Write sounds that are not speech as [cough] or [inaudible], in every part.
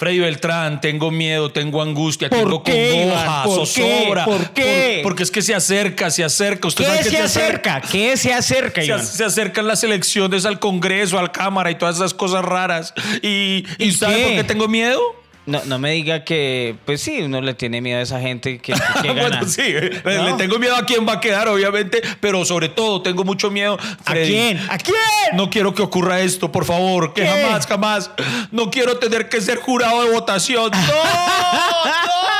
Freddy Beltrán, tengo miedo, tengo angustia, ¿Por tengo qué, congoja? ¿Por qué? zozobra. ¿Por qué? porque es que se acerca, se acerca. Usted sabe ¿Qué que se acerca? ¿Qué se acerca, Se, Iván? se acercan las elecciones al Congreso, al Cámara y todas esas cosas raras. ¿Y, y, ¿Y sabe qué? por qué tengo miedo? No, no me diga que, pues sí, uno le tiene miedo a esa gente que, que [laughs] gana. bueno, sí, le- ¿No? le tengo miedo a quién va a quedar, obviamente, pero sobre todo tengo mucho miedo. ¿A quién? ¿A quién? No quiero que ocurra esto, por favor, que ¿Qué? jamás, jamás. No quiero tener que ser jurado de votación. [laughs] ¡No! ¡No!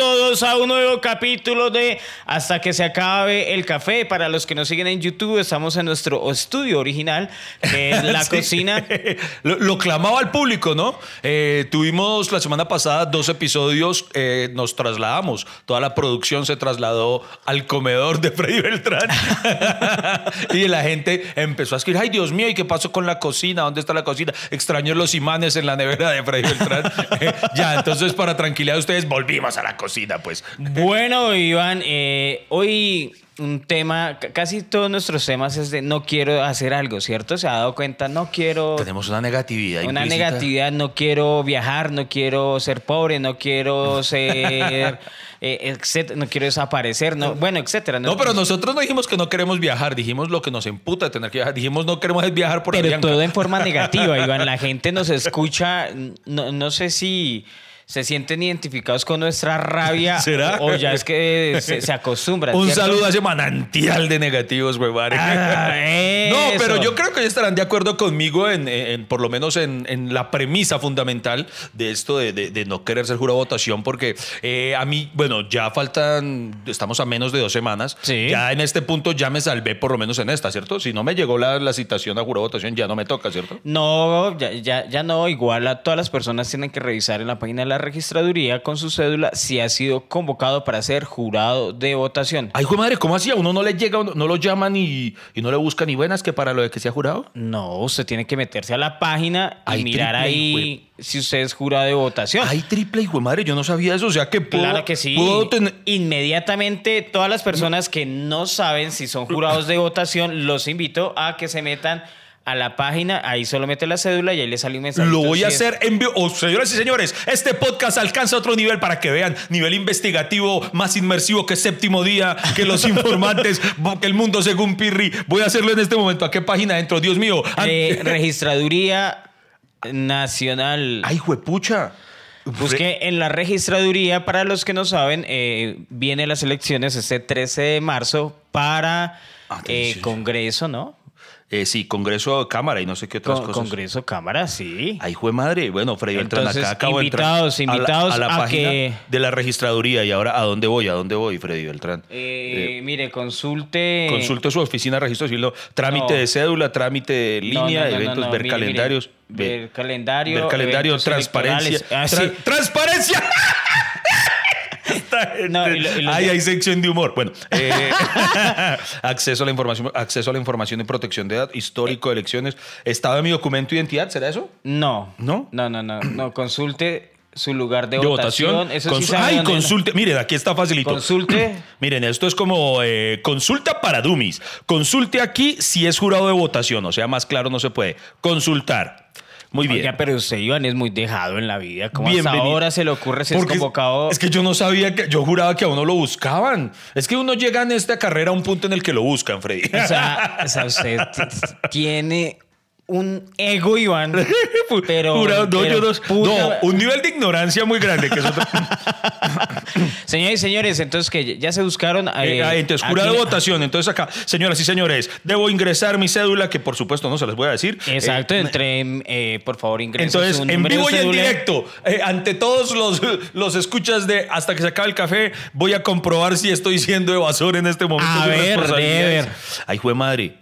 todos a un nuevo capítulo de Hasta que se acabe el café. Para los que nos siguen en YouTube, estamos en nuestro estudio original, que es [laughs] la Sí. cocina. [laughs] Lo, lo clamaba al público, ¿no? Eh, tuvimos la semana pasada dos episodios, eh, nos trasladamos, toda la producción se trasladó al comedor de Freddy Beltrán [laughs] y la gente empezó a escribir, ay Dios mío, ¿y qué pasó con la cocina? ¿Dónde está la cocina? Extraño los imanes en la nevera de Freddy Beltrán. ya, entonces para tranquilidad de ustedes, volvimos a la cocina, pues. Bueno, Iván, eh, hoy un tema, casi todos nuestros temas es de no quiero hacer algo, ¿cierto? Se ha dado cuenta, no quiero... Tenemos una negatividad. Una implícita. negatividad, no quiero viajar, no quiero ser pobre, no quiero [laughs] ser, eh, etcétera, no quiero desaparecer, no, bueno, etcétera. No, pero nosotros no dijimos que no queremos viajar, dijimos lo que nos emputa de tener que viajar, dijimos no queremos viajar por Pero Avianca. todo en forma negativa, [laughs] Iván. La gente nos escucha, no, no sé si se sienten identificados con nuestra rabia [laughs] ¿Será? o ya es que se, se acostumbran. Un ¿cierto? saludo a ese manantial de negativos, güey. Ah, [laughs] no, pero yo creo que estarán de acuerdo conmigo en, en- por lo menos en, en la premisa fundamental de esto de, de- de no querer ser jurado de votación, porque eh, a mí, bueno, ya faltan, estamos a menos de dos semanas. Sí. Ya en este punto ya me salvé por lo menos en esta, ¿cierto? Si no me llegó la, la citación a jurado de votación, ya no me toca, ¿cierto? No, ya, ya, ya no. Igual a todas las personas tienen que revisar en la página de la registraduría con su cédula si ha sido convocado para ser jurado de votación. Ay, madre, ¿cómo hacía? Uno no le llega, no lo llaman y, y no le buscan ni buenas que para lo de que sea jurado. No, usted tiene que meterse a la página y mirar triple, ahí si usted es jurado de votación. Hay triple hijo de madre, yo no sabía eso. O sea que puedo, Claro que sí. puedo tener- Inmediatamente, todas las personas que no saben si son jurados de votación, los invito a que se metan a la página. Ahí solo mete la cédula y ahí le sale un mensaje. Lo voy a hacer en vivo. Oh, señoras y señores, este podcast alcanza otro nivel para que vean. Nivel investigativo más inmersivo que séptimo día, que los [laughs] informantes, que el mundo según Pirri. Voy a hacerlo en este momento. ¿A qué página entro? Dios mío. Eh, registraduría Nacional. Ay, juepucha. Busque en la registraduría, para los que no saben, eh, viene las elecciones este 13 de marzo para Ah, eh. Congreso, ¿no? Eh, sí, Congreso, Cámara y no sé qué otras Con- cosas. Congreso, Cámara, sí. Ay, jue madre. Bueno, Freddy Beltrán, Entonces, acá acabo de entrar invitados, a la- invitados a la, a página que- de la registraduría. Y ahora, ¿a dónde voy? ¿A dónde voy, Freddy Beltrán? Eh, mire, consulte. Consulte su oficina de registro civil, trámite no. de cédula, trámite de línea, no, no, eventos, ver mire, mire, calendarios. ver calendario, Ver calendario, transparencia. Ah, Tra-. ¡Transparencia! Esta [laughs] gente- No, y lo- y lo- Ay, hay sección de humor. Bueno, [laughs] eh, [laughs] acceso a la información, acceso a la información y protección de edad, histórico de elecciones, estado de mi documento de identidad, ¿será eso? No. ¿No? No, no, no. no. Consulte su lugar de, De votación. votación. Eso sí Consu- Ay, consulte. Miren, aquí está facilito. Consulte. [clears throat] Miren, esto es como eh, consulta para dummies. Consulte aquí si es jurado de votación. O sea, más claro no se puede. Consultar. Muy bien. Oiga, pero usted, Iván, es muy dejado en la vida. Como hasta ahora se le ocurre ser Porque convocado? Es que yo no sabía que. Yo juraba que a uno lo buscaban. Es que uno llega en esta carrera a un punto en el que lo buscan, Freddy. O sea, [laughs] o sea, usted tiene un ego, Iván. [laughs] Pero. Jurado, no, pero yo no, puta- no, un nivel de ignorancia muy grande. Que es otro- [laughs] Señores y señores, entonces que ya se buscaron. Eh, eh, ah, entonces, jurado de votación. Entonces, acá, señoras y señores, debo ingresar mi cédula, que por supuesto no se las voy a decir. Exacto, Eh, entre, eh, por favor, ingrese Entonces, su en vivo y en directo, eh, ante todos los, los escuchas de Hasta que se acabe el café, voy a comprobar si estoy siendo evasor en este momento. A ver, ver. Ay, jue madre.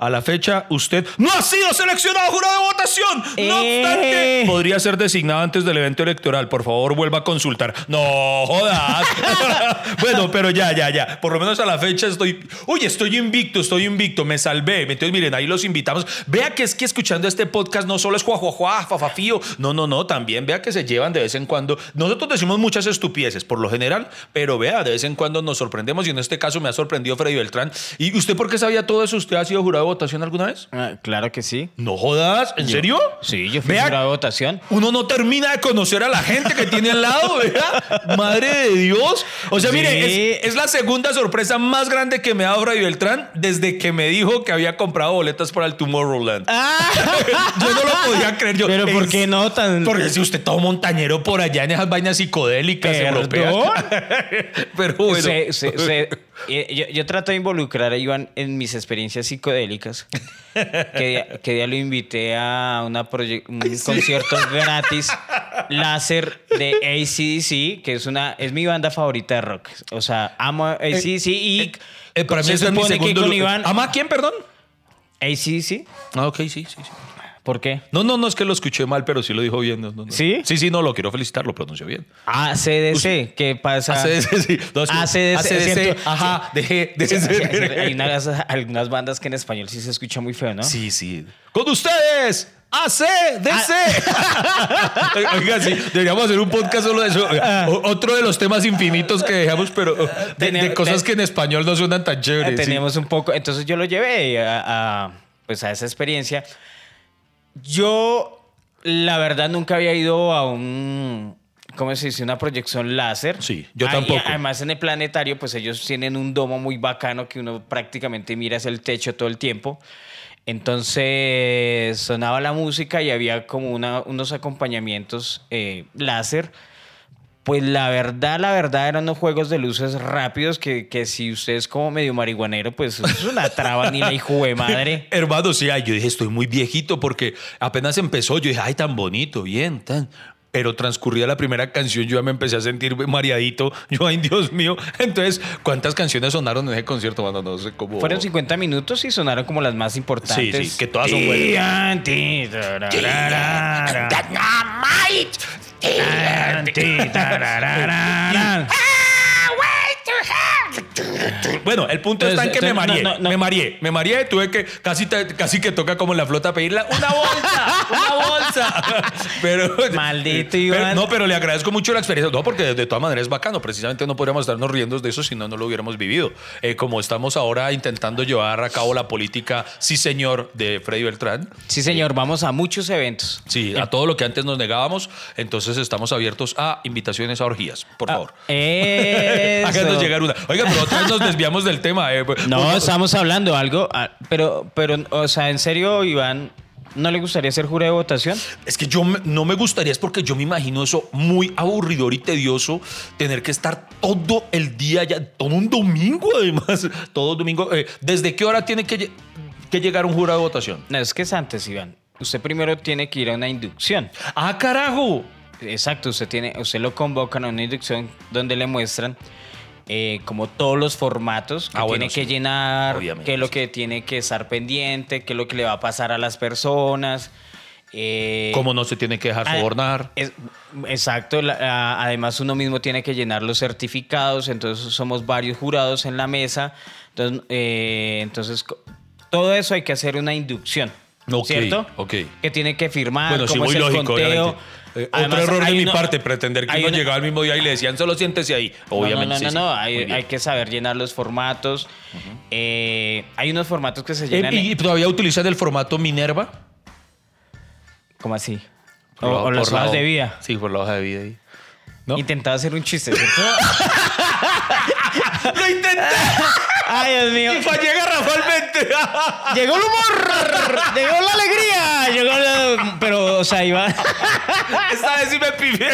A la fecha, usted no ha sido seleccionado jurado de votación. No Eh. obstante, podría ser designado antes del evento electoral. Por favor, vuelva a consultar. No jodas. [laughs] bueno, pero ya, ya, ya. Por lo menos a la fecha estoy. Uy, estoy invicto, estoy invicto. Me salvé. Entonces, miren, ahí los invitamos. Vea que es que escuchando este podcast no solo es juajuajuá, fafafío. No, no, no. También vea que se llevan de vez en cuando. Nosotros decimos muchas estupideces, por lo general, pero vea, de vez en cuando nos sorprendemos. Y en este caso me ha sorprendido Freddy Beltrán. ¿Y usted por qué sabía todo eso? ¿Usted ha sido jurado votación alguna vez? Ah, claro que sí. No jodas, ¿en serio? Sí, yo fui Vea, jurado de votación. Uno no termina de conocer a la gente que tiene al lado, ¿verdad? Madre de Dios. O sea, mire, es, es la segunda sorpresa más grande que me ha dado Freddy Beltrán desde que me dijo que había comprado boletas para el Tomorrowland. [laughs] Yo no lo podía creer. Yo, Ah. Pero ¿por qué no tan...? Porque si usted todo montañero por allá en esas vainas psicodélicas ¿Perdón? europeas. [laughs] Pero bueno. Se- se- se- yo, yo trato de involucrar a Iván en mis experiencias psicodélicas. Que día, que día lo invité a una un concierto gratis láser de ACDC, que es una es mi banda favorita de rock. O sea, amo ACDC y Eh, para mí se es mi que segundo con Iván ¿Ama a quién, perdón? ACDC. Ah, ok, sí, sí, sí. ¿Por qué? No, no, no es que lo escuché mal, pero sí lo dijo bien. no, no, no. ¿Sí? Sí, sí, no, lo quiero felicitar, lo pronunció bien. ACDC, ¿qué pasa? ACDC, sí. ACDC, ACDC, ajá, dejé de Sí, sí, sí. [laughs] Hay unas, algunas bandas que en español sí se escucha muy feo, ¿no? Sí, sí. Con ustedes, ACDC. [laughs] Oiga, sí, deberíamos hacer un podcast solo de eso. Otro de los temas infinitos que dejamos, pero de, de Tenemos- cosas que en español no suenan tan chéveres. sí. tenemos un poco. Entonces yo lo llevé a, a, pues a esa experiencia. Yo, la verdad, nunca había ido a un. ¿Cómo se dice? Una proyección láser. Sí, yo tampoco. además, en el planetario, pues ellos tienen un domo muy bacano que uno prácticamente mira hacia el techo todo el tiempo. Entonces sonaba la música y había como una, unos acompañamientos eh, láser. Pues la verdad, la verdad eran unos juegos de luces rápidos que, que si usted es como medio marihuanero, pues es una traba ni la hijo de madre. [laughs] Hermano, sí, ay, yo dije, estoy muy viejito porque apenas empezó, yo dije, ay, tan bonito, bien, tan. Pero transcurrida la primera canción, yo ya me empecé a sentir mareadito. [laughs] Yo, ay, Dios mío. Entonces, ¿cuántas canciones sonaron en ese concierto? Mano? no sé cómo. Fueron 50 minutos y sonaron como las más importantes. Sí, sí, que todas son buenas. Andy. [laughs] Bueno, el punto está en que me mareé. no, no, no. Me mareé. Me mareé. Tuve que casi, casi que toca como en la flota pedirla una bolsa, [laughs] una bolsa. Pero, Maldito pero- Iván. no, pero le agradezco mucho la experiencia. No, porque de, de todas maneras es bacano. Precisamente no podríamos estarnos riendo de eso si no, no lo hubiéramos vivido. Eh, como estamos ahora intentando llevar a cabo la política, sí señor, de Freddy Beltrán. Sí, señor, vamos a muchos eventos. Sí, a todo lo que antes nos negábamos. Entonces estamos abiertos a invitaciones a orgías, por favor. Ah, Eso. [laughs] Háganos llegar una. Oiga, pero vez nos desviamos del tema. eh. No, Por- estamos hablando algo, ah, pero, pero, o sea, en serio, Iván, ¿no le gustaría ser jurado de votación? Es que yo me- no me gustaría, es porque yo me imagino eso muy aburridor y tedioso, tener que estar todo el día ya, todo un domingo además, [laughs] todo el domingo. eh, ¿Desde qué hora tiene que, que llegar un jurado de votación? No, es que es antes, Iván. Usted primero tiene que ir a una inducción. ¡Ah, carajo! Exacto, usted, tiene, usted lo convocan a una inducción donde le muestran eh, como todos los formatos que Ah, bueno, tiene que sí. llenar, Obviamente, qué es lo sí. que tiene que estar pendiente, qué es lo que le va a pasar a las personas. eh, ¿Cómo no se tiene que dejar Ah, sobornar? es- exacto. la- además, uno mismo tiene que llenar los certificados. Entonces, somos varios jurados en la mesa. Entonces, eh, entonces todo eso hay que hacer una inducción. Ok, ¿Cierto? ok. Que tiene que firmar. Bueno, sí, cómo muy es el lógico, conteo. obviamente. Eh, Además, otro error de mi parte, pretender que uno una- llegaba al mismo día y le decían, solo siéntese ahí. Obviamente. no, no, sí, no, sí. no, Muy Hay, que saber llenar los formatos. Eh, hay unos formatos que se Eh, llenan. ¿Y todavía utilizan el formato Minerva? ¿Cómo así? O, Por la- o las la hojas ho- de vida. Sí, por la hoja de vida ahí. ¿No? Intentaba hacer un chiste, ¿cierto? [laughs] ¡Lo intenté! [laughs] Ay, Dios mío. Y fallé garrafalmente. [laughs] Llegó el humor, llegó la alegría, llegó la- Pero, o sea, iba... [laughs] Esta vez sí me pifié.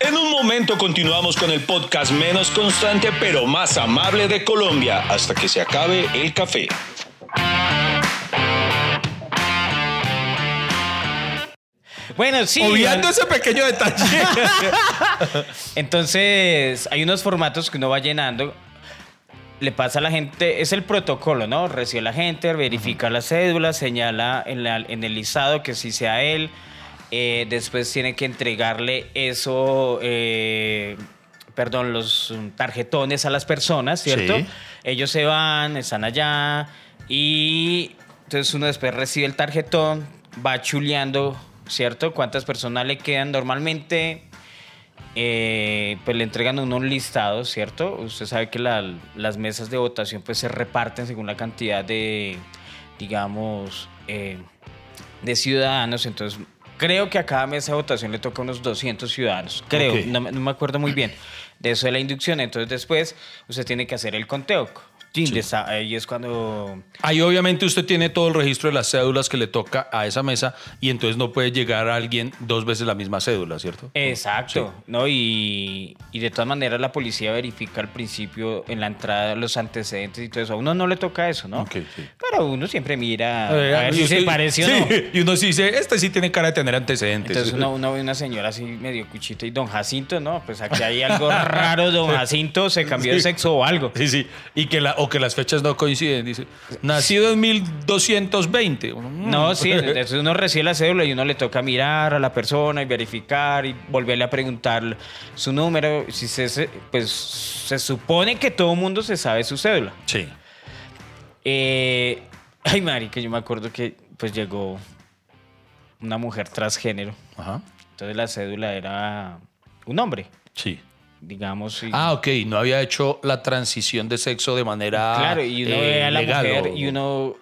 En un momento continuamos con el podcast menos constante pero más amable de Colombia hasta que se acabe el café. Bueno, sí. Obviando Iván. ese pequeño detalle. [laughs] Entonces, hay unos formatos que uno va llenando. Le pasa a la gente, es el protocolo, ¿no? Recibe la gente, verifica la cédula, señala en, la- en el listado que sí sea él. eh, después tiene que entregarle eso, eh, perdón, los tarjetones a las personas, ¿cierto? Sí. Ellos se van, están allá y entonces uno después recibe el tarjetón, va chuleando, ¿cierto? ¿Cuántas personas le quedan normalmente? Eh, pues le entregan a uno un listado, ¿cierto? Usted sabe que la- las mesas de votación pues se reparten según la cantidad de, digamos, eh, de ciudadanos. Entonces, creo que a cada mesa de votación le toca unos 200 ciudadanos. Creo, no, me- no me acuerdo muy bien de eso de la inducción. Entonces, después usted tiene que hacer el conteo. Ahí es cuando Ahí obviamente usted tiene todo el registro de las cédulas que le toca a esa mesa y entonces no puede llegar a alguien dos veces la misma cédula, ¿cierto? Exacto, ¿no? Y, y de todas maneras la policía verifica al principio en la entrada los antecedentes y todo eso. A uno no le toca eso, ¿no? Ok, sí. Pero uno siempre mira a ver y si usted- se parece o sí, no. [laughs] Y uno sí dice, este sí tiene cara de tener antecedentes. Entonces uno, uno ve una señora así medio cuchita y don Jacinto, ¿no, pues aquí hay algo raro, don [laughs] Jacinto se cambió de sexo o algo. Sí, sí. Y que la, o que las fechas no coinciden. Dice, nacido en 1220. No, sí, entonces uno recibe la cédula y uno le toca mirar a la persona y verificar y volverle a preguntar su número. Si se, pues se supone que todo el mundo se sabe su cédula. Sí. Eh, ay, marica, yo me acuerdo que pues llegó una mujer transgénero. Ajá. Entonces la cédula era un hombre, Sí. Digamos. y- Ah, ok. No había hecho la transición de sexo de manera claro, y uno eh, ve a la legal, mujer o- y uno,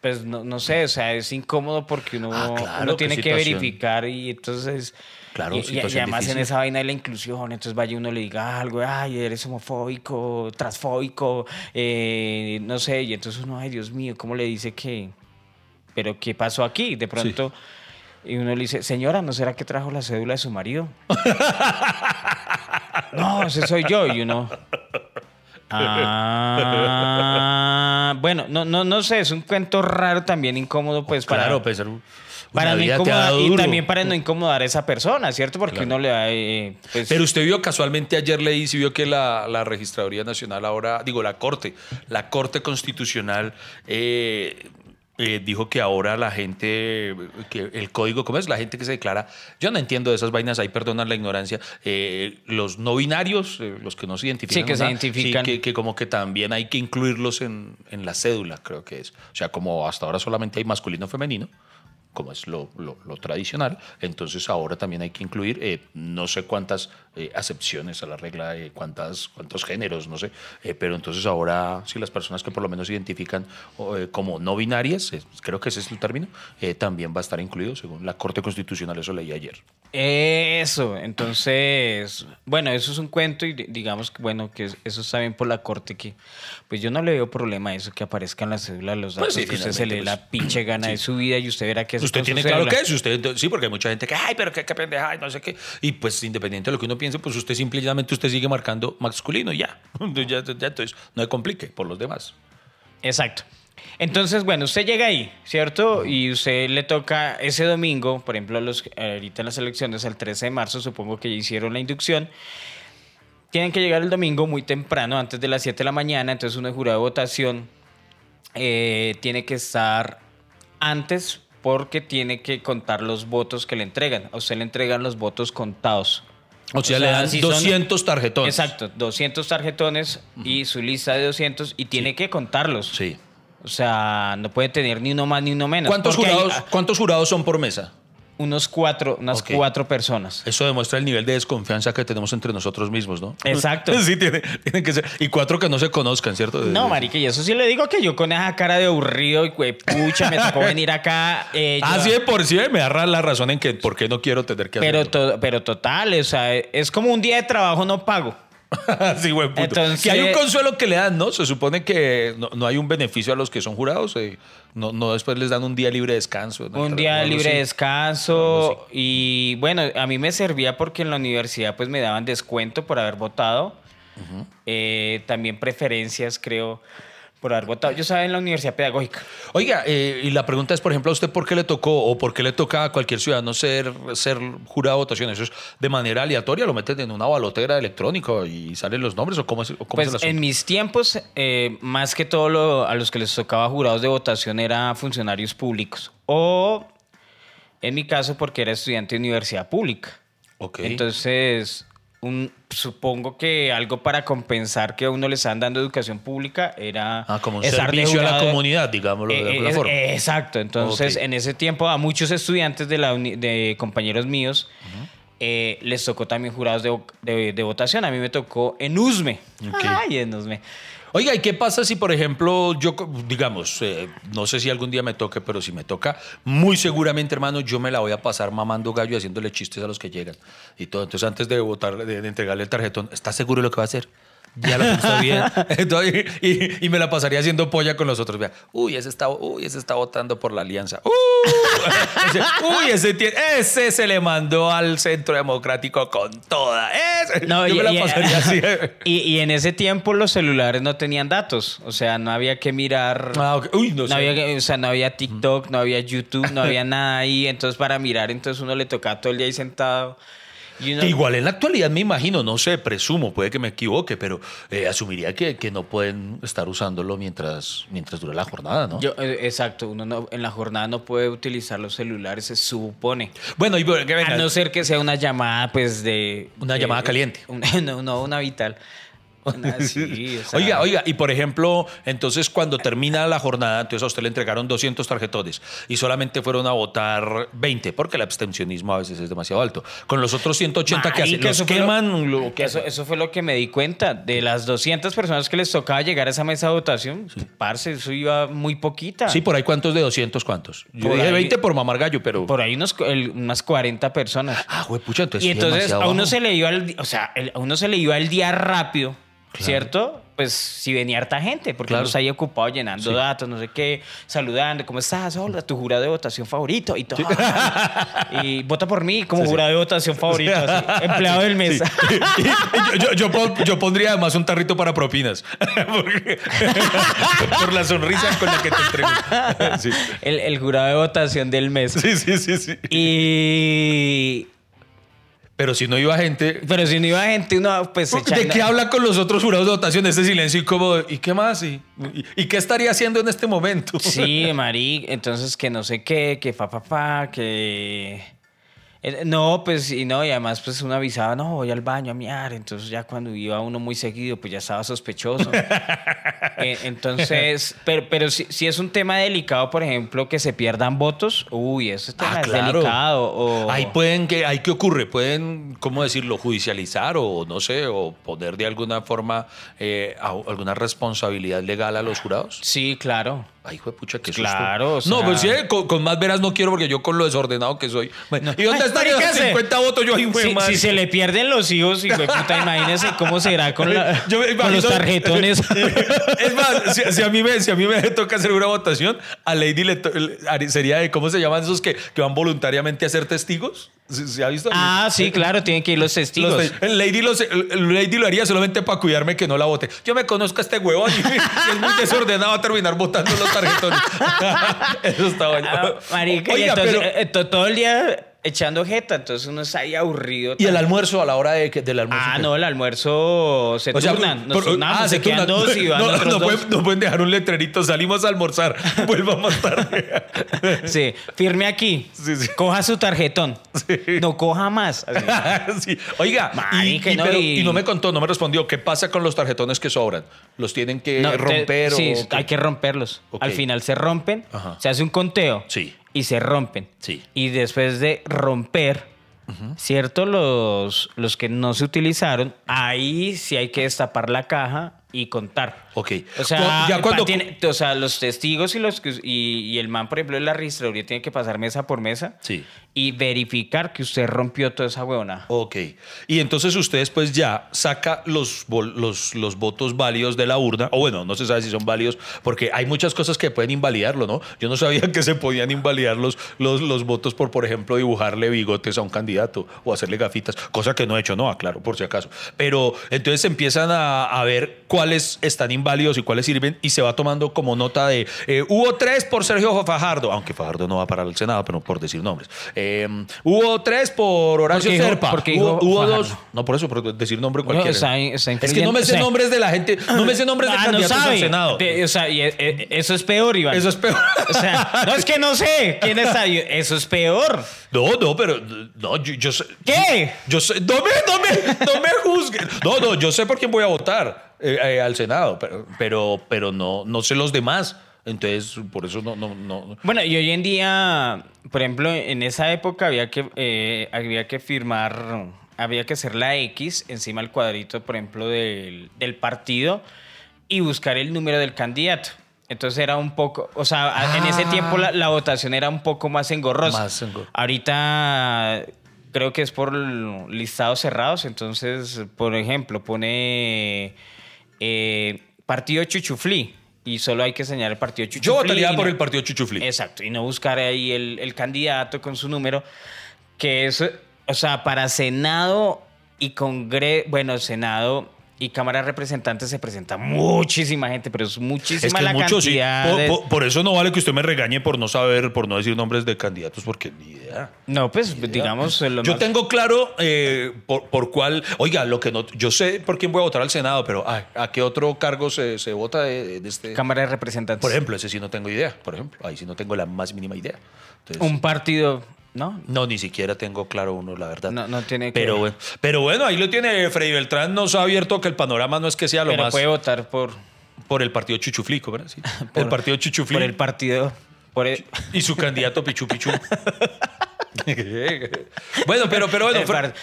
pues no, no sé, o sea, es incómodo porque uno, Ah, claro, uno tiene que verificar y entonces... Claro, y- y, además en esa vaina de la inclusión, entonces vaya uno le diga algo, ay, eres homofóbico, transfóbico, eh, no sé, y entonces uno, ay, Dios mío, ¿cómo le dice que, pero qué pasó aquí? De pronto, y uno le dice, señora, ¿no será que trajo la cédula de su marido? [laughs] no, ese soy yo, y uno... Ah, bueno, no, no, no sé, es un cuento raro también incómodo, pues para, Claro, pues, para no incomodar y duro. también para no incomodar a esa persona, ¿cierto? Porque Claro. uno le da, eh, pues, Pero usted vio casualmente ayer leí, sí vio que la, la Registraduría Nacional ahora, digo, la Corte, la Corte Constitucional eh, eh, dijo que ahora la gente, que el código, ¿cómo es? La gente que se declara, yo no entiendo de esas vainas, ahí perdonan la ignorancia, eh, los no binarios, eh, los que no se identifican. Sí, que se identifican. sí, que, que como que también hay que incluirlos en, en la cédula, creo que es. O sea, como hasta ahora solamente hay masculino femenino, como es lo, lo- lo tradicional, entonces ahora también hay que incluir no sé cuántas eh, acepciones a la regla, eh, cuántas, cuántos géneros, no sé, eh, pero entonces ahora si las personas que por lo menos se identifican eh, como no binarias, creo que ese es el término, eh, también va a estar incluido según la Corte Constitucional, eso leí ayer. Eso, entonces, bueno, eso es un cuento y di- digamos que, bueno, que es- eso está bien por la corte que, pues yo no le veo problema a eso, que aparezcan las cédulas, los Pues datos, sí, que usted se le dé finalmente, la pinche [clears throat] gana de su vida y usted verá que Usted tiene claro que es, usted, sí, porque hay mucha gente que, ay, pero qué, qué pendeja, y no sé qué. Y pues independiente de lo que uno piense, pues usted simplemente usted sigue marcando masculino y ya. [laughs] ya, ya, Entonces no se complique por los demás. Exacto. Entonces, bueno, usted llega ahí, ¿cierto? Y usted le toca ese domingo, por ejemplo, los, ahorita en las elecciones, el 13 de marzo, supongo que ya hicieron la inducción. Tienen que llegar el domingo muy temprano, antes de las 7 de la mañana, entonces uno jurado de votación eh, tiene que estar antes porque tiene que contar los votos que le entregan. A usted le entregan los votos contados. O sea, O le dan si son- 200 tarjetones. Exacto, 200 tarjetones y su lista de 200 y tiene que contarlos. Sí. O sea, no puede tener ni uno más ni uno menos. ¿Cuántos hay, jurados, ¿Cuántos jurados son por mesa? Unos cuatro, unas cuatro personas. Eso demuestra el nivel de desconfianza que tenemos entre nosotros mismos, ¿no? Exacto. [laughs] Sí, tiene, tienen que ser. Y cuatro que no se conozcan, ¿cierto? No, marica, y eso sí le digo que yo con esa cara de aburrido y pucha, me tocó venir acá. eh, [laughs] yo- Ah, sí, de por sí me da la razón en que por qué no quiero tener que pero, hacerlo. to- pero total, o sea, es como un día de trabajo no pago. [laughs] sí, buen punto. Entonces- que hay un consuelo que le dan, ¿no? Se supone que no, no hay un beneficio a los que son jurados. eh, no, no después les dan un día libre de descanso. ¿no? Un día libre de descanso y bueno, a mí me servía porque en la universidad pues me daban descuento por haber votado. Eh, también preferencias, creo. Por haber votado. Yo estaba en la universidad pedagógica. Oiga, eh, y la pregunta es, por ejemplo, a usted por qué le tocó o por qué le toca a cualquier ciudadano ser, ser jurado de votación. ¿Eso es de manera aleatoria? ¿Lo meten en una balotera electrónica y salen los nombres o cómo es, o cómo es Pues el en mis tiempos, eh, más que todo lo- a los que les tocaba jurados de votación era funcionarios públicos. O, en mi caso, porque era estudiante de universidad pública. Ok. Entonces, un, supongo que algo para compensar que a uno le están dando educación pública era... Ah, como un servicio a la comunidad, digámoslo de Eh, alguna eh, forma. exacto. Entonces, en ese tiempo a muchos estudiantes de, la uni- de compañeros míos eh, les tocó también jurados de, de- de votación. A mí me tocó en USME. Ay, en USME. Oiga, ¿y qué pasa si, por ejemplo, yo, digamos, eh, no sé si algún día me toque, pero si me toca, muy seguramente, hermano, yo me la voy a pasar mamando gallo y haciéndole chistes a los que llegan y todo. Entonces, antes de votar, de, de entregarle el tarjetón, ¿estás seguro de lo que va a hacer? Ya lo pensó bien. [laughs] Entonces, y, y me la pasaría haciendo polla con los otros. Vea, uy, ese está, uy, ese está votando por la alianza. Uh, [laughs] ese- uy, ese, tie- ese se le mandó al centro democrático con toda. Ese. No, yo y, me la y- pasaría así. [laughs] y- y en ese tiempo los celulares no tenían datos. O sea, no había que mirar. Ah. Uy, no No sé. había, que- o sea, no había TikTok, no había YouTube, no había nada ahí. Entonces, para mirar, entonces uno le tocaba todo el día ahí sentado. Y uno- Que igual en la actualidad me imagino, no sé, presumo, puede que me equivoque, pero eh, asumiría que, que no pueden estar usándolo mientras, mientras dura la jornada, ¿no? Yo, eh, exacto, uno no- en la jornada no puede utilizar los celulares, se supone. bueno, y venga, A no ser que sea una llamada, pues, de... Una llamada caliente. una- [laughs] no, no, una vital. Una- sí, [laughs] o sea, Oiga, oiga, y por ejemplo, entonces cuando termina la jornada, entonces a usted le entregaron 200 tarjetones y solamente fueron a votar 20, porque el abstencionismo a veces es demasiado alto. Con los otros 180 que hacen, los fue lo- queman, lo que Eso, fue lo que me di cuenta. De las 200 personas que les tocaba llegar a esa mesa de votación, parce, eso iba muy poquita. Sí, por ahí cuántos de 200, cuántos. Yo Por dije ahí- 20 por mamar gallo, pero... Por ahí unos, el- unas 40 personas. Ah, güey, pucha, entonces y sí, entonces a uno bajo. se le iba el, o sea, el- a uno se le iba el día rápido, ¿cierto? Pues si venía harta gente, porque Claro. está ahí ocupado llenando Sí. datos, no sé qué, saludando, ¿cómo estás? Hola, tu jurado de votación favorito y todo. [laughs] y vota por mí como jurado de votación favorito, así, [laughs] empleado del mes. Yo, yo- yo pon- yo pondría además un tarrito para propinas. [laughs] Porque- por la sonrisa con la que te entrego. El, el jurado de votación del mes. sí, sí. sí, sí. Y... Pero si no iba gente. Pero si no iba gente, uno pues ¿De echando- qué habla con los otros jurados de votación? Este silencio incómodo. ¿Y qué más? ¿Y, y, y qué estaría haciendo en este momento? Sí, [laughs] Mari, entonces que no sé qué, que fa, fa, fa, que... Eh, No, pues, y no, y además pues uno avisaba, no, voy al baño a miar, entonces ya cuando iba uno muy seguido, pues ya estaba sospechoso. [laughs] Eh, entonces, pero, pero si, si es un tema delicado, por ejemplo, que se pierdan votos, uy, tema Ah, es claro. delicado. O... Ahí pueden, que, ahí qué ocurre? Pueden, ¿cómo decirlo? Judicializar o no sé, o poner de alguna forma eh, alguna responsabilidad legal a los jurados. Sí, claro. Ay, hijo de pucha, qué susto. Claro, o No, pues sí, con, con más veras no quiero porque yo con lo desordenado que soy. ¿Y dónde están se- 50 votos? Yo, Si, se le pierden los hijos, y puta, [laughs] imagínese cómo será con, la- [laughs] Yo me con los tarjetones. [laughs] Es más, si, si a mí me, si a mí me toca hacer una votación, a Lady le to- sería de, ¿cómo se llaman esos que, que van voluntariamente a ser testigos? ¿Se, se ha visto? ah, sí, claro, tienen que ir los testigos. Los el Lady, los- el- el Lady lo haría solamente para cuidarme que no la vote. Yo me conozco a este huevón y, [laughs] y es muy desordenado a terminar votando los tarjetones. [laughs] Eso está bueno. Ah, marica, y Oiga, entonces, pero- eh, to- todo el día echando jeta, entonces uno está ahí aburrido. ¿Y el almuerzo a la hora de, que- del almuerzo? Ah, no, el almuerzo se O sea, turnan. Nos turnamos, ah, se, quedan turnan. dos y van no, otros no dos. Pueden, no pueden dejar un letrerito. Salimos a almorzar. [laughs] Vuelva más tarde. [laughs] Sí, firme aquí. Sí, sí. Coja su tarjetón. No coja más. [laughs] Sí. Oiga, Marica, y no, pero- y- y no me contó, no me respondió. ¿Qué pasa con los tarjetones que sobran? ¿Los tienen que te- romper sí, o qué? hay que romperlos. Al final se rompen, Ajá. se hace un conteo Sí. Y se rompen. Sí. Y después de romper, ¿cierto? Los, los que no se utilizaron, ahí sí hay que destapar la caja y contar. Ok. O sea, ya cuando... tiene- o sea, los testigos y los y, y el man, por ejemplo, de la registraduría tiene que pasar mesa por mesa Sí. y verificar que usted rompió toda esa huevona. Ok. Y entonces ustedes pues ya saca los, los, los votos válidos de la urna, o bueno, no se sabe si son válidos, porque hay muchas cosas que pueden invalidarlo, ¿no? Yo no sabía [laughs] que se podían invalidar los, los, los votos por, por ejemplo, dibujarle bigotes a un candidato o hacerle gafitas, cosa que no he hecho, no, aclaro, por si acaso. Pero entonces empiezan a, a ver cuál cuáles están inválidos y cuáles sirven y se va tomando como nota de eh, hubo tres por Sergio Fajardo, aunque Fajardo no va para el Senado, pero por decir nombres. Eh, hubo tres por Horacio Porque Serpa. porque hubo hubo dos. No, por eso, por decir nombre No, cualquiera. está- está es que no me sé o sea- nombres de la gente, no me sé nombres de Ah, no candidatos sabe. al Senado. De- o sea, y, eh, eh, eso es peor, Iván. Eso es peor. O sea, no es que no sé quién está. Eso es peor. No, no, pero no, yo, yo sé. ¿Qué? Yo sé, no me, no me, no me juzguen. No, no, yo sé por quién voy a votar eh, eh, al Senado, pero, pero, pero no, no sé los demás. Entonces, por eso no, no, no. Bueno, y hoy en día, por ejemplo, en esa época había que, eh, había que firmar, había que hacer la X encima del cuadrito, por ejemplo, del, del partido y buscar el número del candidato. Entonces era un poco, o sea, en ese Ah. tiempo la, la votación era un poco más engorrosa. Más engor- Ahorita creo que es por listados cerrados, entonces, por ejemplo, pone eh, partido Chuchuflí y solo hay que señalar el partido Chuchuflí. Yo votaría por el partido Chuchufli. Exacto, y no buscar ahí el, el candidato con su número, que es, o sea, para Senado y Congreso, bueno, Senado y Cámara de Representantes se presenta muchísima gente, pero es muchísima Es que la mucho, sí. cantidad. Por, de- por- por eso no vale que usted me regañe por no saber, por no decir nombres de candidatos, porque ni idea. No, pues digamos... lo Yo más- tengo claro eh, por, por cuál. Oiga, lo que no. Yo sé por quién voy a votar al Senado, pero ay, ¿a qué otro cargo se, se vota de, de este? Cámara de Representantes. Por ejemplo, ese sí no tengo idea. Por ejemplo, ahí sí no tengo la más mínima idea. Entonces, Un partido, ¿no? No, ni siquiera tengo claro uno, la verdad. No- no tiene que- pero, bueno, pero bueno, ahí lo tiene Freddy Beltrán. Nos ha abierto que el panorama no es que sea lo Pero más puede votar por, por el partido Chuchuflico, ¿verdad? Sí. [laughs] por- el partido Chuchufli por el partido... Por el, y su candidato Pichu Pichu. [laughs] bueno, pero, pero bueno. el par-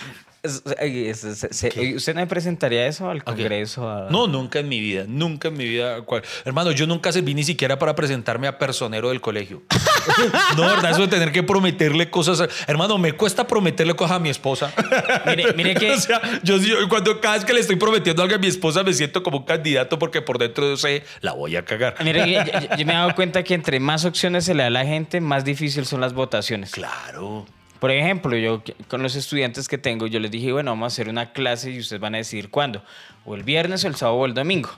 ¿Usted no me presentaría eso al Congreso? a- No, nunca en mi vida, nunca en mi vida. cual- Hermano, yo nunca serví ni siquiera para presentarme a personero del colegio. [laughs] no, verdad, eso de tener que prometerle cosas. a- Hermano, me cuesta prometerle cosas a mi esposa. Mire, mire [laughs] que... o sea, yo, yo cuando cada vez que le estoy prometiendo algo a mi esposa me siento como un candidato porque por dentro yo sé, la voy a cagar. Mire, que yo, yo- yo me he dado [laughs] cuenta que entre más opciones se le da a la gente, más difícil son las votaciones. Claro. Por ejemplo, yo con los estudiantes que tengo, yo les dije, bueno, vamos a hacer una clase y ustedes van a decidir cuándo. O el viernes, o el sábado, o el domingo.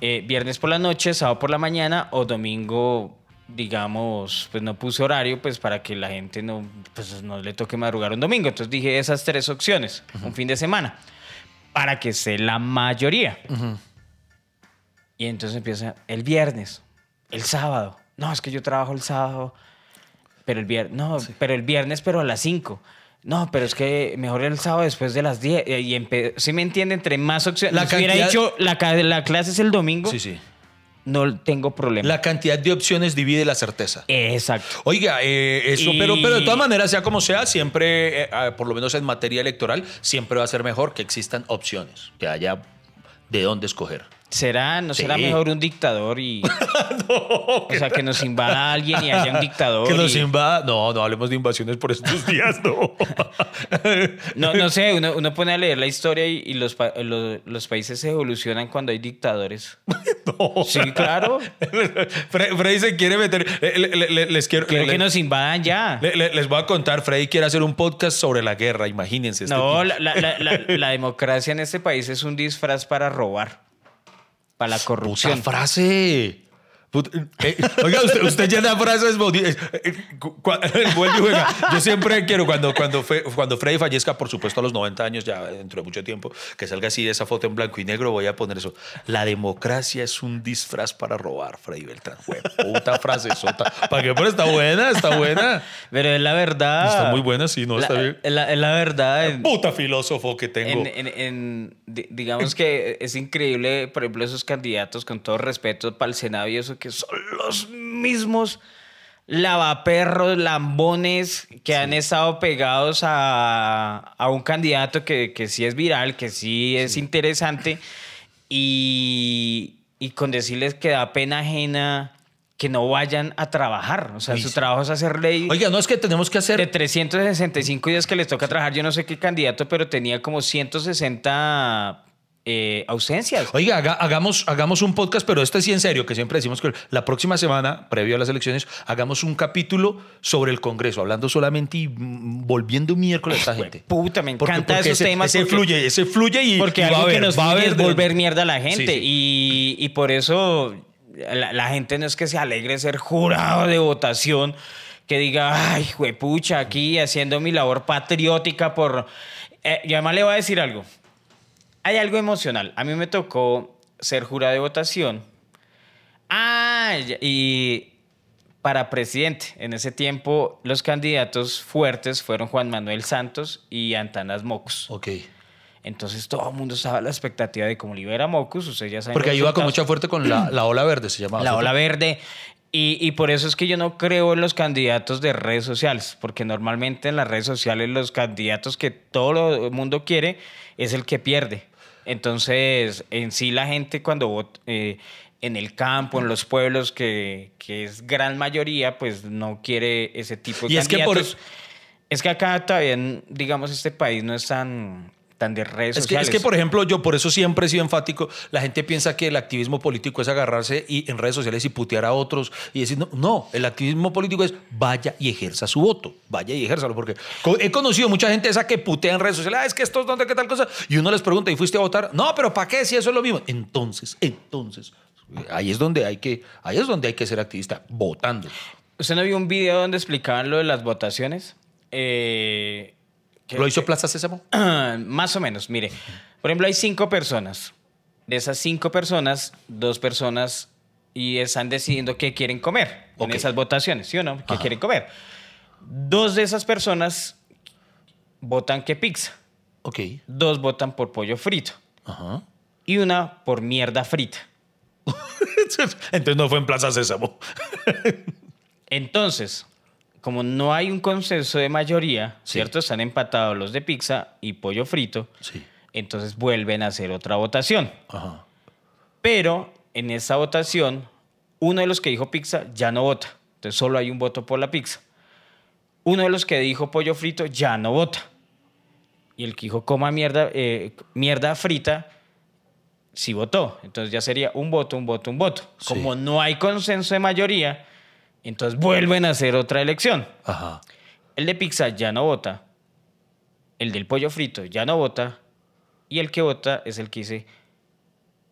Eh, viernes por la noche, sábado por la mañana, o domingo, digamos, pues no puse horario, pues para que la gente no, pues, no le toque madrugar un domingo. Entonces dije esas tres opciones, un fin de semana, para que sea la mayoría. Y entonces empieza el viernes, el sábado. No, es que yo trabajo el sábado. Pero el viernes, no, pero el viernes, pero a las 5. No, pero es que mejor el sábado después de las 10. Y empe- ¿sí me entiende? Entre más opciones. La si hubiera dicho, la, la clase es el domingo, Sí, sí. no tengo problema. La cantidad de opciones divide la certeza. Exacto. Oiga, eh, eso, Y- pero, pero de todas maneras, sea como sea, siempre, eh, ah, por lo menos en materia electoral, siempre va a ser mejor que existan opciones, que haya de dónde escoger. ¿Será, no será Sí. mejor un dictador y. [laughs] o sea, que nos invada alguien y haya un dictador. Que nos y- invada. No, no hablemos de invasiones por estos días, no. [laughs] No, no sé, uno, uno pone a leer la historia y, y los, los, los países se evolucionan cuando hay dictadores. [laughs] No. Sí, claro. Fre- Freddy se quiere meter. eh, le- le- le- les quiero. Le- que nos invadan ya. le- le- les voy a contar. Freddy quiere hacer un podcast sobre la guerra. Imagínense. este No, la- la- la democracia en este país es un disfraz para robar, para la Puta corrupción. frase. Put- eh, oiga, usted, usted llena frases. boni- eh, eh, cu- cua- [laughs] vuelve y juega. Yo siempre quiero, cuando, cuando, fe- cuando Freddy fallezca, por supuesto, a los 90 años, ya dentro de mucho tiempo, que salga así esa foto en blanco y negro, voy a poner eso. La democracia es un disfraz para robar, Freddy Beltrán. Puta frase sota. ¿Para qué? Pero está buena, está buena. Pero es la verdad. Está muy buena, sí, no, La- está bien. Es la, verdad. en- Puta filósofo que tengo. en- en- en- di- digamos que es increíble, por ejemplo, esos candidatos, con todo respeto para el Senado y eso, que son los mismos lavaperros, lambones que han estado pegados a, a un candidato que, que sí es viral, que sí es interesante, y, y con decirles que da pena ajena que no vayan a trabajar. O sea, su trabajo es hacer ley. Oiga, no es que tenemos que hacer. De 365 días que les toca trabajar, yo no sé qué candidato, pero tenía como 160 eh, ausencias. Oiga, haga- hagamos, hagamos un podcast, pero este sí en serio, que siempre decimos que la próxima semana, previo a las elecciones, hagamos un capítulo sobre el Congreso, hablando solamente y volviendo miércoles a esta gente. Puta, me encanta porque esos ese, temas. Ese porque- fluye, ese fluye y, Porque y va algo a haber, que nos va a volver mierda a la gente. sí. Y, y por eso la, la gente no es que se alegre de ser jurado de votación, que diga, ay, juepucha, aquí haciendo mi labor patriótica por... Eh, y además le voy a decir algo. Hay algo emocional. A mí me tocó ser jurado de votación. Ah, y para presidente. En ese tiempo los candidatos fuertes fueron Juan Manuel Santos y Antanas Mocos. Ok. Entonces todo el mundo estaba a la expectativa de cómo libera Mocus, ustedes ya saben. Porque ahí iba con mucha fuerte con la, [clears throat] la ola verde, se llamaba. La ola verde. Y, y por eso es que yo no creo en los candidatos de redes sociales, porque normalmente en las redes sociales los candidatos que todo el mundo quiere es el que pierde. Entonces, en sí la gente cuando vota eh, en el campo, en los pueblos, que, que es gran mayoría, pues no quiere ese tipo de Y es que por-. Es que acá todavía, digamos, este país no es tan, tan de redes Es que, sociales. es que, por ejemplo, yo por eso siempre he sido enfático. La gente piensa que el activismo político es agarrarse y en redes sociales y putear a otros y decir, no, no, el activismo político es vaya y ejerza su voto, vaya y ejérzalo. Porque he conocido mucha gente esa que putea en redes sociales, ah, es que esto es donde, qué tal cosa. Y uno les pregunta, ¿y fuiste a votar? No, pero ¿para qué si eso es lo mismo? Entonces, entonces, ahí es donde hay que, ahí es donde hay que ser activista, votando. ¿Usted no vio un video donde explicaban lo de las votaciones? Eh, que- ¿Lo hizo Plaza Sésamo? [clears throat] Más o menos, mire. Por ejemplo, hay cinco personas. De esas cinco personas, dos personas y están decidiendo qué quieren comer Ok. en esas votaciones, ¿sí o no? ¿Qué Ajá. quieren comer? Dos de esas personas votan que pizza. Ok. Dos votan por pollo frito. Ajá. Y una por mierda frita. [laughs] Entonces no fue en Plaza Sésamo. Entonces, como no hay un consenso de mayoría, Sí. ¿cierto? Están empatados los de pizza y pollo frito. Sí. Entonces vuelven a hacer otra votación. Ajá. Pero en esa votación, uno de los que dijo pizza ya no vota. Entonces solo hay un voto por la pizza. Uno de los que dijo pollo frito ya no vota. Y el que dijo coma mierda, eh, mierda frita, sí votó. Entonces ya sería un voto, un voto, un voto. Sí. Como no hay consenso de mayoría, entonces vuelven a hacer otra elección. Ajá. El de pizza ya no vota. El del pollo frito ya no vota. Y el que vota es el que dice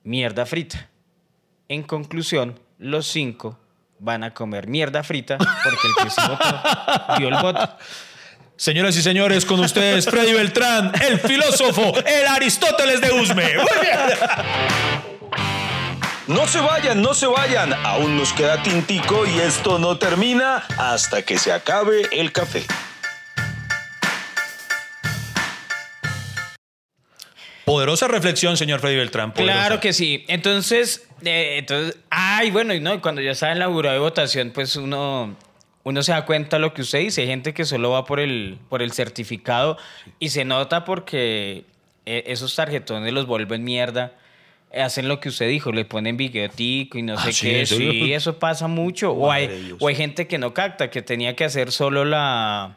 mierda frita. En conclusión, los cinco van a comer mierda frita porque el que sí votó [laughs] dio el voto. Señoras y señores, con ustedes Freddy Beltrán, el filósofo, el Aristóteles de Usme. Muy bien. No se vayan, no se vayan. Aún nos queda tintico y esto no termina hasta que se acabe el café. Poderosa reflexión, señor Freddy Beltrán. poderosa. Claro que sí. Entonces, eh, entonces, ay, bueno, y no, cuando ya estaba en la jurada de votación, pues uno, uno se da cuenta de lo que usted dice. Hay gente que solo va por el, por el certificado y se nota porque eh, esos tarjetones los vuelven mierda. Hacen lo que usted dijo, le ponen biguetico y no Ah, sé sí, qué. Sí, eso pasa mucho. O hay, o hay gente que no capta, que tenía que hacer solo la,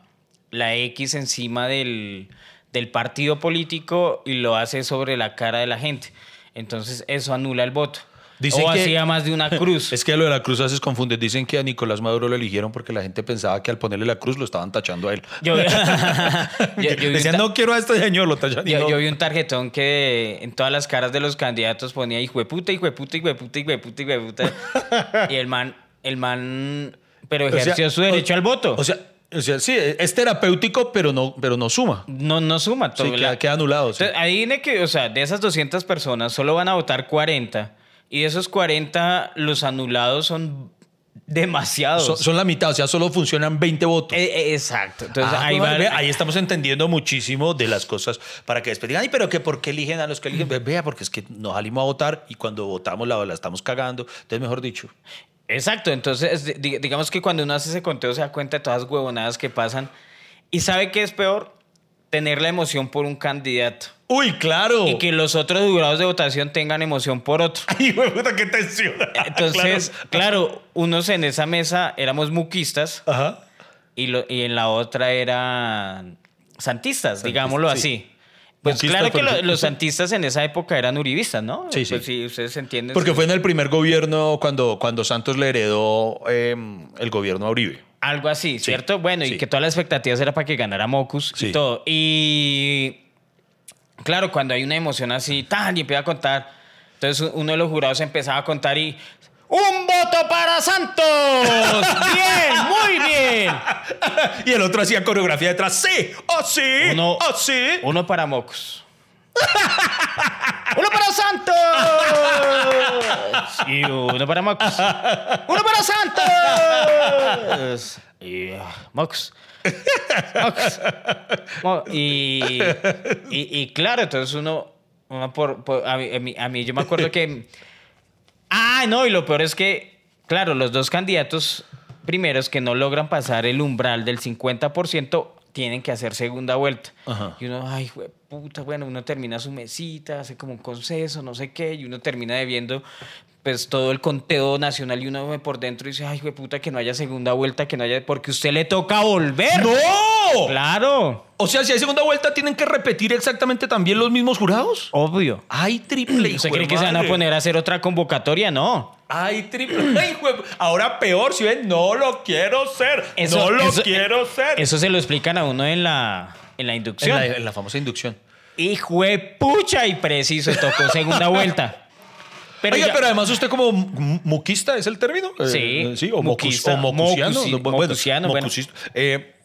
la X encima del, del partido político y lo hace sobre la cara de la gente. Entonces eso anula el voto. Dicen o que- hacía más de una [laughs] cruz. Es que lo de la cruz a veces confunde. Dicen que a Nicolás Maduro lo eligieron porque la gente pensaba que al ponerle la cruz lo estaban tachando a él. Yo, [laughs] [laughs] yo- yo Decían, no quiero a este señor, lo tachan. yo- no. yo vi un tarjetón que en todas las caras de los candidatos ponía hijo de puta, hijo de puta, hijo de puta, hijo de puta, hijo de puta. y el man, el man, pero O sea, ejerció su derecho o- al voto. O sea, o sea, sí, es terapéutico, pero no, pero no suma. no, no suma todo. Sí, queda, la- queda anulado. sí. Entonces, adivine que, o sea, de esas 200 personas solo van a votar 40. Y de esos 40, los anulados son demasiados. Son, son la mitad, o sea, solo funcionan 20 votos. Eh, eh, exacto. Entonces, Ah, ahí va. ve, ahí estamos entendiendo muchísimo de las cosas para que después digan, ay, pero que por qué eligen a los que eligen. Ve- Vea, porque es que nos salimos a votar y cuando votamos la, la estamos cagando. Entonces, mejor dicho. Exacto. Entonces, di- digamos que cuando uno hace ese conteo se da cuenta de todas las huevonadas que pasan. ¿Y sabe qué es peor? Tener la emoción por un candidato. Uy, claro. Y que los otros jurados de votación tengan emoción por otro. [laughs] Ay, puta, qué tensión. Entonces, [laughs] claro, unos en esa mesa éramos muquistas. Ajá. y, lo- y en la otra eran santistas, digámoslo sí. así. Pues claro que lo- los santistas en esa época eran uribistas, ¿no? Sí, sí. Pues sí, ustedes entienden. Porque fue en el primer gobierno cuando, cuando Santos le heredó eh, el gobierno a Uribe. Algo así, ¿cierto? Bueno, sí. y que todas las expectativas era para que ganara Mocus Sí. y todo. Y claro, cuando hay una emoción así, tan y empieza a contar, entonces uno de los jurados empezaba a contar y ¡Un voto para Santos! [laughs] ¡Bien! ¡Muy bien! [laughs] Y el otro hacía coreografía detrás. ¡Sí! ¡Oh, sí! Uno- ¡Oh, sí! Uno para Mocus. [laughs] ¡Uno para Santos! Y uno para Mocus. ¡Uno para Santos! Y. Mocus. Mo- Y, y, y claro, entonces uno, uno por, por- a, mí, a mí- a mí yo me acuerdo que... Ah, no, y lo peor es que, claro, los dos candidatos primeros que no logran pasar el umbral del 50% tienen que hacer segunda vuelta. Ajá. Y uno, ay, puta, bueno, uno termina su mesita, hace como un conceso, no sé qué, y uno termina debiendo pues todo el conteo nacional y uno ve por dentro y dice, ay, jue puta, que no haya segunda vuelta, que no haya, porque usted le toca volver. ¡No! Claro, O sea, si hay segunda vuelta, ¿tienen que repetir exactamente también los mismos jurados? obvio. ¡Ay, triple! ¿Usted cree que se van a poner a hacer otra convocatoria? No. ¡Ay, triple! ¡Ay, [clears throat] hijo de- Ahora peor, si ven, no lo quiero ser. no lo eso- quiero ser. Eso se lo explican a uno en la, en la en, inducción. la, en la famosa inducción. Hijo de pucha y preciso, tocó segunda [laughs] vuelta. Pero Oiga, ya- pero además usted como mu- muquista, ¿es el término? Sí. Eh, sí, o, mocus, Muquista, o mocusiano. mocusi- no, bueno, mocusiano, bueno. mocusista. Eh,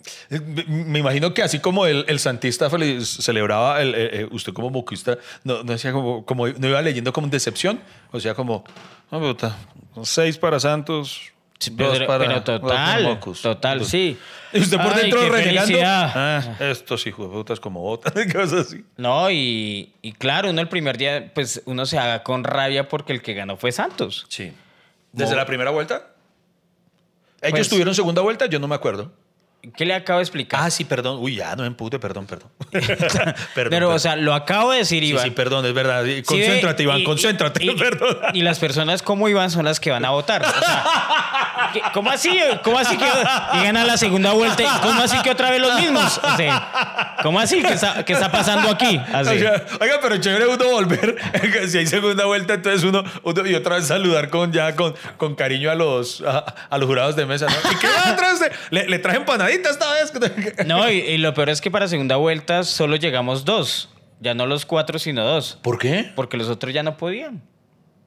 me- imagino que así como el, el santista celebraba, el, eh, eh, usted como moquista, no, no decía como, como, no iba leyendo como decepción, o sea, como, no, puta, seis para Santos, pero, para, pero dos para total, total, sí. Y usted por Ay, dentro renegando. Ah, estos hijos de putas como botas, [laughs] cosas así. No, y, y claro, uno el primer día, pues uno se haga con rabia porque el que ganó fue Santos. Sí. ¿Desde la primera vuelta? ¿Ellos Pues- tuvieron segunda vuelta? Yo no me acuerdo. ¿Qué le acabo de explicar? Ah, sí, perdón. Uy, ya, no me empute, perdón, perdón. [laughs] perdón Pero, perdón. o sea, lo acabo de decir, Iván. sí, perdón, es verdad. Concéntrate, Iván, y- concéntrate, y- [laughs] perdón. Y las personas como Iván son las que van a votar. O sea, ¿qué- ¿Cómo así? ¿Cómo así que llegan a la segunda vuelta? y ¿Cómo así que otra vez los mismos? O sea, ¿Cómo así? ¿Qué está, pasando aquí? Así. O sea, oiga, pero chévere uno volver. [laughs] si hay segunda vuelta, entonces uno, uno- y otra vez saludar con ya con, con cariño a los, a, a los jurados de mesa. ¿no? ¿Y qué va atrás? Le, le traje esta vez. [laughs] No, y, y lo peor es que para segunda vuelta solo llegamos dos. Ya no los cuatro, sino dos. ¿Por qué? Porque los otros ya no podían.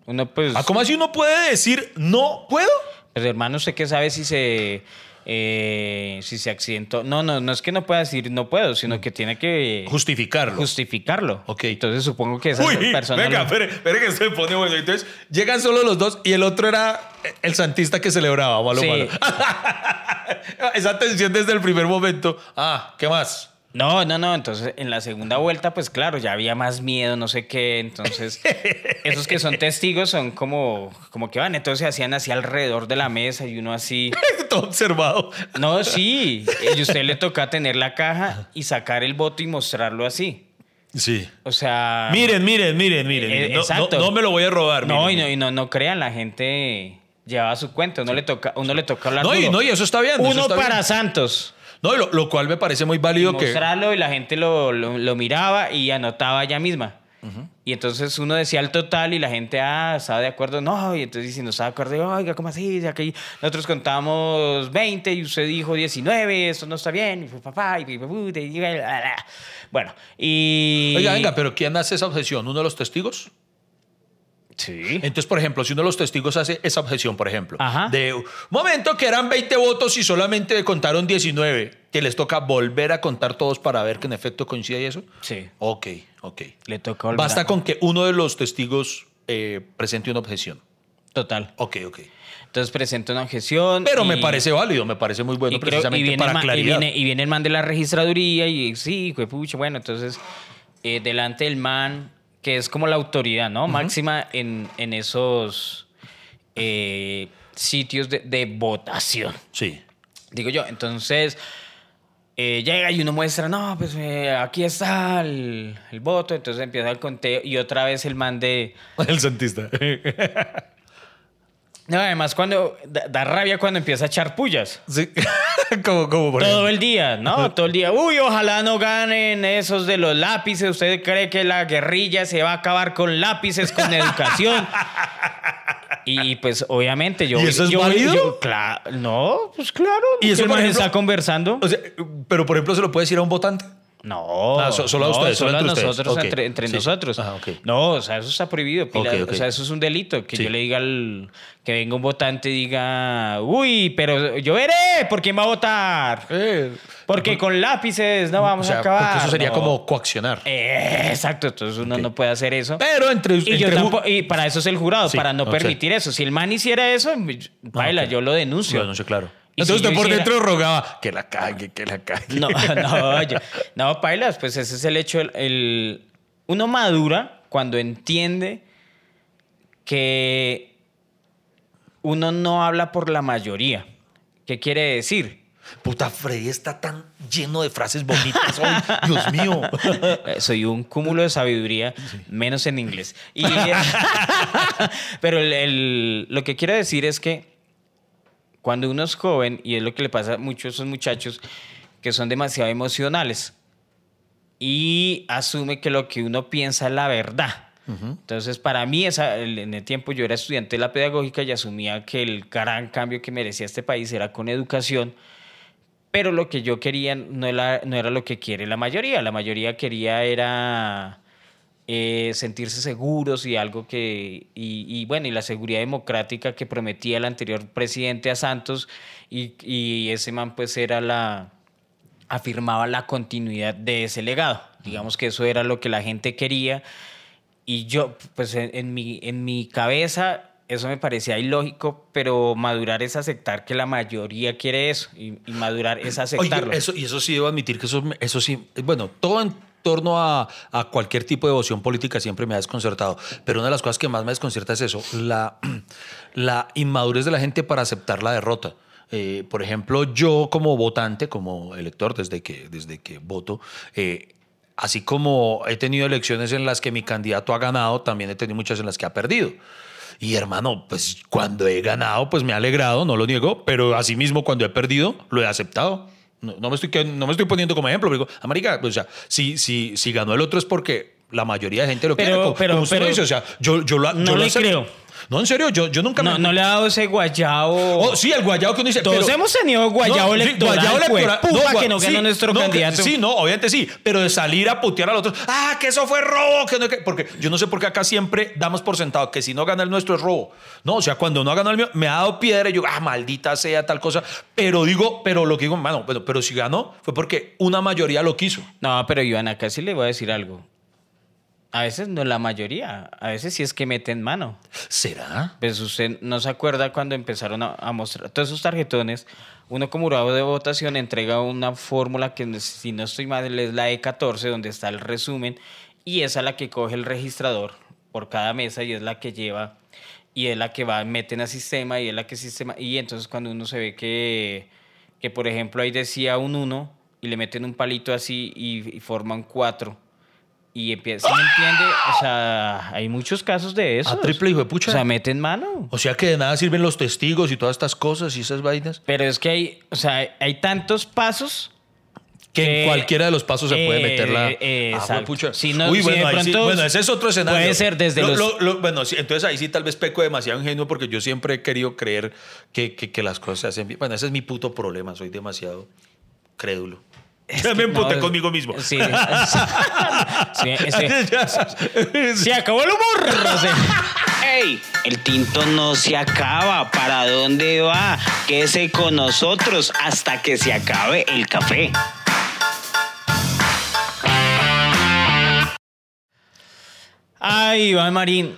Uno, pues. ¿Ah, ¿Cómo así uno puede decir no puedo? Pues hermano, ¿usted qué sabe si se eh, si se accidentó? No, no, no es que no pueda decir no puedo, sino que tiene que Justificarlo. justificarlo. Ok. Entonces supongo que esa persona. venga, espere, espere que se pone bueno. Entonces, llegan solo los dos y el otro era el santista que celebraba, malo, Sí. malo. [laughs] Esa tensión desde el primer momento. Ah, ¿qué más? No, no, no. Entonces, en la segunda vuelta, pues claro, ya había más miedo, no sé qué. Entonces, [laughs] esos que son testigos son como, como que van. Entonces, se hacían así alrededor de la mesa y uno así. [laughs] Todo observado. No, sí. Y a usted le toca tener la caja y sacar el voto y mostrarlo así. Sí. O sea. Miren, miren, miren, miren. Eh. No, exacto. no- no me lo voy a robar. No, y no, y no, no crean, la gente llevaba su cuenta. Uno le toca, uno le toca hablar No, y, duro. no, y eso está bien. Uno está para bien. Santos. No, y lo, lo cual me parece muy válido que. mostrarlo y la gente lo, lo- miraba y anotaba ella misma. Y entonces uno decía el total y la gente, ah, estaba de acuerdo, no, y entonces si no estaba de acuerdo, oiga, ¿cómo así? Ya que nosotros contamos 20 y usted dijo 19, eso no está bien, y fue papá, y, y- y- y- bueno, y... Oiga, venga, pero ¿quién hace esa objeción? ¿Uno de los testigos? Sí. Entonces, por ejemplo, si uno de los testigos hace esa objeción, por ejemplo, Ajá. de momento que eran 20 votos y solamente contaron 19, que les toca volver a contar todos para ver que en efecto coincide y eso. Sí. Ok, ok. Le toca volver Basta a- con que uno de los testigos eh, presente una objeción. Total. Ok, ok. Entonces presenta una objeción. Pero y- me parece válido, me parece muy bueno y, creo- precisamente y viene para y claridad. viene, y viene el man de la registraduría y sí, pucha, bueno, entonces eh, delante del man, que es como la autoridad, ¿no? Máxima en, en esos eh, sitios de, de votación. Sí. Digo yo, entonces eh, llega y uno muestra, no, pues eh, aquí está el, el voto, entonces empieza el conteo y otra vez el man de... [laughs] El santista. No, además cuando da, da rabia cuando empieza a echar pullas. Sí. [laughs] como, como por Todo ejemplo. el día, ¿no? Todo el día. Uy, ojalá no ganen esos de los lápices. ¿Usted cree que la guerrilla se va a acabar con lápices, con [laughs] educación? Y pues obviamente yo... ¿Y eso es yo, válido? yo- cla- no, pues claro. ¿Y eso, ¿Qué por ejemplo? está conversando? O sea, pero por ejemplo, ¿se lo puede decir a un votante? No, Ah, so- solo a no, ustedes, solo solo a entre nosotros, entre, entre Sí. nosotros. Ajá, ok. No, o sea, eso está prohibido. O sea, eso es un delito. Que Sí. yo le diga al que venga un votante y diga, uy, pero yo veré por quién va a votar. Porque con lápices no vamos o sea, a acabar. porque eso sería No. como coaccionar. Eh, exacto, entonces uno no puede hacer eso. Pero entre, Y, entre tampoco- y para eso es el jurado, Sí, para no permitir eso. Si el man hiciera eso, baila, ok. yo lo denuncio. Bueno, sí, claro. Y Entonces si usted por dentro rogaba que la cague, que la cague. No, [laughs] no, yo- no, pailas, pues ese es el hecho. el- el- uno madura cuando entiende que uno no habla por la mayoría. ¿Qué quiere decir? Puta, Freddy está tan lleno de frases bonitas hoy. [laughs] Dios mío. Eh, Soy un cúmulo de sabiduría, menos en inglés. Y, [laughs] pero el- el- lo que quiero decir es que cuando uno es joven, y es lo que le pasa a muchos esos muchachos, que son demasiado emocionales y asume que lo que uno piensa es la verdad. Entonces, para mí, esa, en el tiempo yo era estudiante de la pedagógica y asumía que el gran cambio que merecía este país era con educación, pero lo que yo quería no era, no era lo que quiere la mayoría. La mayoría quería era eh, sentirse seguros y algo que, y, y bueno, y la seguridad democrática que prometía el anterior presidente a Santos y, y ese man pues era la, afirmaba la continuidad de ese legado. Digamos que eso era lo que la gente quería y yo, pues en, en mi, en mi cabeza eso me parecía ilógico, pero madurar es aceptar que la mayoría quiere eso y, y madurar es Oye, aceptarlo. eso, y eso sí debo admitir que eso, eso sí, bueno, todo en torno a, a cualquier tipo de devoción política siempre me ha desconcertado, pero una de las cosas que más me desconcierta es eso, la, [clears throat] la inmadurez de la gente para aceptar la derrota. Eh, por ejemplo, yo como votante, como elector, desde que, desde que voto, eh, así como he tenido elecciones en las que mi candidato ha ganado, también he tenido muchas en las que ha perdido. Y hermano, pues cuando he ganado, pues me ha alegrado, no lo niego, pero asimismo cuando he perdido, lo he aceptado. No, no me, estoy, no me estoy poniendo como ejemplo, pero digo, América, o sea, si, si, si ganó el otro es porque la mayoría de gente lo Pero- quiere. como- pero- como usted lo pero- dice, o sea, yo, yo lo, No yo lo le acepto. creo. No, en serio, yo, yo nunca no, me... no le ha dado ese guayao. Oh, sí, el guayao que uno dice. Todos pero- hemos tenido guayao sí, electoral, guayao pues, electoral. puta, gua- que no ganó nuestro no, candidato. Sí, no, obviamente sí. Pero de salir a putear al otro. Ah, que eso fue robo. Que no, que, porque yo no sé por qué acá siempre damos por sentado que si no gana el nuestro es robo. No, o sea, cuando no ha ganado el mío, me ha dado piedra y yo, ah, maldita sea tal cosa. Pero digo, pero lo que digo, mano, bueno, pero si ganó fue porque una mayoría lo quiso. No, pero Iván, acá sí le voy a decir algo. A veces no la mayoría, a veces sí es que meten mano. ¿Será? Pues usted no se acuerda cuando empezaron a, a mostrar todos esos tarjetones. Uno como jurado de votación entrega una fórmula que, si no estoy mal, es la E14, donde está el resumen, y esa es la que coge el registrador por cada mesa y es la que lleva, y es la que va, meten a sistema, y es la que sistema. Y entonces cuando uno se ve que, que por ejemplo, ahí decía un 1 y le meten un palito así y, y forman 4. Y empieza, ¿sí me entiende? O sea, hay muchos casos de eso. A triple hijo de pucha. O sea, meten mano. O sea que de nada sirven los testigos y todas estas cosas y esas vainas. Pero es que hay, o sea, hay tantos pasos Que Eh, en cualquiera de los pasos se puede eh, meter la. eh, Ah, exacto. pucha. Si no- Uy, si de bueno, ahí sí- pronto bueno, ese es otro escenario. puede ser desde Lo- los- lo- lo- bueno, sí, entonces ahí sí tal vez peco demasiado ingenuo porque yo siempre he querido creer que, que- que las cosas se hacen bien. Bueno, ese es mi puto problema. Soy demasiado crédulo. Ya me emputé No, conmigo mismo. Sí. sí, sí. [laughs] Se acabó el humor. ¡Ey! El tinto no se acaba. ¿Para dónde va? Quédese con nosotros hasta que se acabe el café. Ay, Iván Marín.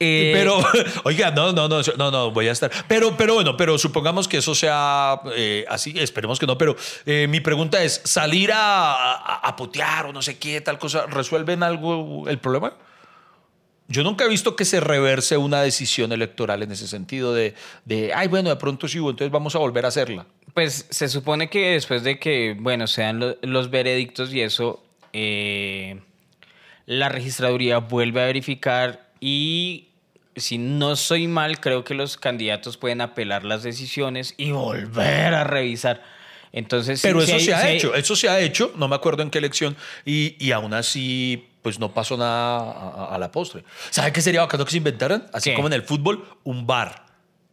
Eh, Pero, [laughs] oiga, no, no, no, no, no, voy a estar. Pero, pero bueno, pero supongamos que eso sea eh, así, esperemos que no. Pero eh, mi pregunta es: ¿salir a, a, a putear o no sé qué, tal cosa, resuelven algo el problema? Yo nunca he visto que se reverse una decisión electoral en ese sentido de, de ay, bueno, de pronto sí hubo, entonces vamos a volver a hacerla. Pues se supone que después de que, bueno, sean lo- los veredictos y eso, eh, la registraduría vuelve a verificar y si no soy mal, creo que los candidatos pueden apelar las decisiones y volver a revisar. Entonces, sí- Pero sí eso hay- se ha sí hecho, eso se ha hecho, no me acuerdo en qué elección, y, y aún así, pues no pasó nada a, a- a la postre. ¿Sabe qué sería bacano que se inventaran? Así ¿Qué? como en el fútbol, un bar.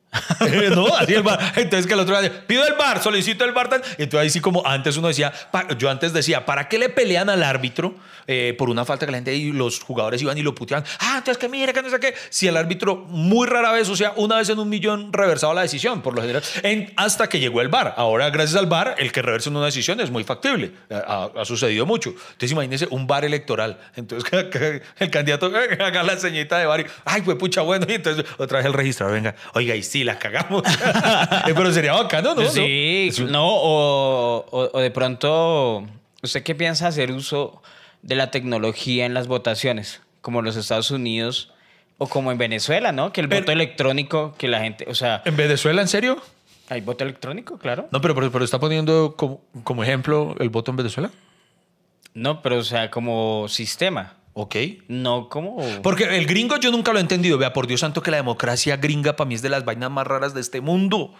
[laughs] ¿No? Así el bar. Entonces que el otro día, pido el bar, solicito el bar. tal. Y entonces ahí sí como antes uno decía, yo antes decía, ¿para qué le pelean al árbitro eh, por una falta que la gente y los jugadores iban y lo puteaban? Ah, entonces que mire, que no sé qué. Si el árbitro muy rara vez, o sea, una vez en un millón reversaba la decisión, por lo general, en- hasta que llegó el bar. Ahora, gracias al bar, el que reverse una decisión es muy factible. Ha, ha sucedido mucho. Entonces imagínese un bar electoral. Entonces [laughs] el candidato eh, [laughs] haga la ceñita de bar y, ay, pues pucha, bueno. Y entonces otra vez el registrador, venga, oiga, y sí, la cagamos. [laughs] Eh, Pero sería bacano, ¿no? Sí, no, o, o- o de pronto, ¿usted qué piensa hacer uso de la tecnología en las votaciones? Como los Estados Unidos o como en Venezuela, ¿no? Que el Pero- voto electrónico, que la gente, o sea, ¿En Venezuela, en serio? ¿hay voto electrónico? Claro. No, pero, pero, pero está poniendo como, como ejemplo el voto en Venezuela. No, pero o sea, como sistema, Ok. no como... Porque el gringo yo nunca lo he entendido. Vea, por Dios santo, que la democracia gringa para mí es de las vainas más raras de este mundo.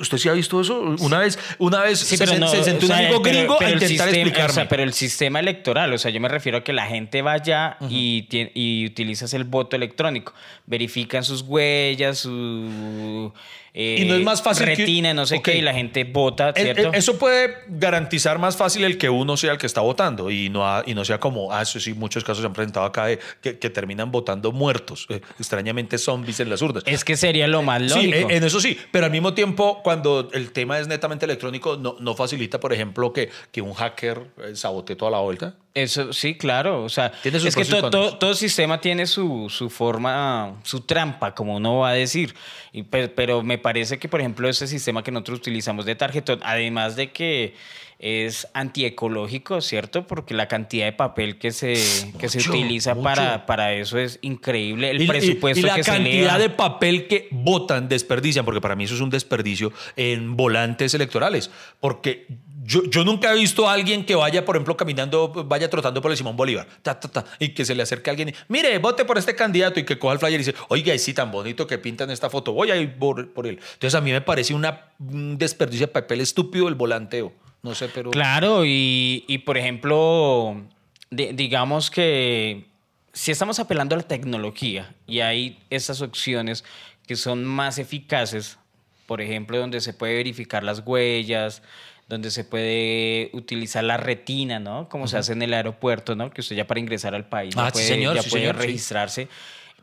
¿Usted, sí ha visto eso? Una vez, una vez Sí, se, no, sentó o sea, un amigo gringo pero a intentar sistema- explicarme. o sea, pero el sistema electoral, o sea, yo me refiero a que la gente vaya y, tie- y utilizas el voto electrónico. Verifican sus huellas, su eh, Y no es más fácil que- retina, no sé qué, y la gente vota, ¿cierto? eso puede garantizar más fácil el que uno sea el que está votando y no, ha- y no sea como, ah, eso sí, muchos casos se han presentado acá de que, que terminan votando muertos, eh, extrañamente zombies en las urnas. Es que sería lo más Sí, lógico. en en eso sí, pero al mismo tiempo, cuando el tema es netamente electrónico, no, no facilita, por ejemplo, que, que un hacker eh, sabotee toda la vuelta. Eso sí, claro. O sea, Tiene es que y to- todo sistema tiene su, su forma, su trampa, como uno va a decir. Y pe- pero me parece que, por ejemplo, ese sistema que nosotros utilizamos de tarjetón, además de que es antiecológico, ¿cierto? Porque la cantidad de papel que se, que se utiliza mucho. para, para eso es increíble. El Y- y- presupuesto y, la que se cantidad de papel que votan, desperdician, porque para mí eso es un desperdicio en volantes electorales. Porque yo, nunca he visto a alguien que vaya, por ejemplo, caminando, vaya trotando por el Simón Bolívar, ta, ta, ta, y que se le acerque a alguien y, mire, vote por este candidato y que coja el flyer y dice, oiga, y sí, tan bonito que pintan esta foto, voy a ir por, por él. Entonces a mí me parece una, un desperdicio de papel estúpido el volanteo. No sé, pero... Claro, y, y, por ejemplo, di- digamos que si estamos apelando a la tecnología y hay estas opciones que son más eficaces, por ejemplo, donde se puede verificar las huellas, donde se puede utilizar la retina, ¿no? Como se hace en el aeropuerto, ¿no? Que usted ya para ingresar al país ya Ah, sí, puede, señor, ya sí, puede señor, sí. registrarse.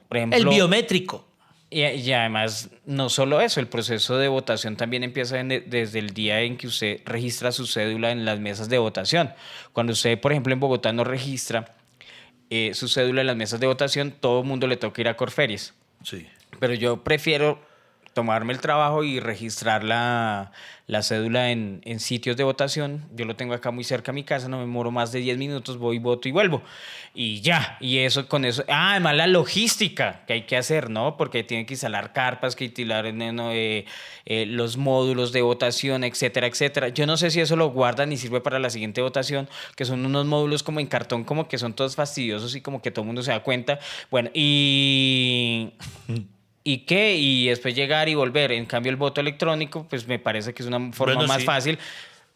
Por ejemplo, el biométrico. y, y además, no solo eso, el proceso de votación también empieza en- desde el día en que usted registra su cédula en las mesas de votación. Cuando usted, por ejemplo, en Bogotá no registra eh, su cédula en las mesas de votación, todo el mundo le toca ir a Corferias. Sí. Pero yo prefiero tomarme el trabajo y registrar la, la cédula en, en sitios de votación. Yo lo tengo acá muy cerca a mi casa, no me demoro más de 10 minutos, voy, voto y vuelvo. Y ya, y eso con eso. Ah, además la logística que hay que hacer, ¿no? Porque tienen que instalar carpas, que instalar ¿no? eh, eh, los módulos de votación, etcétera, etcétera. Yo no sé si eso lo guardan y sirve para la siguiente votación, que son unos módulos como en cartón, como que son todos fastidiosos y como que todo el mundo se da cuenta. Bueno, y... [laughs] ¿Y qué? Y después llegar y volver. En cambio, el voto electrónico, pues me parece que es una forma Bueno, más sí. fácil.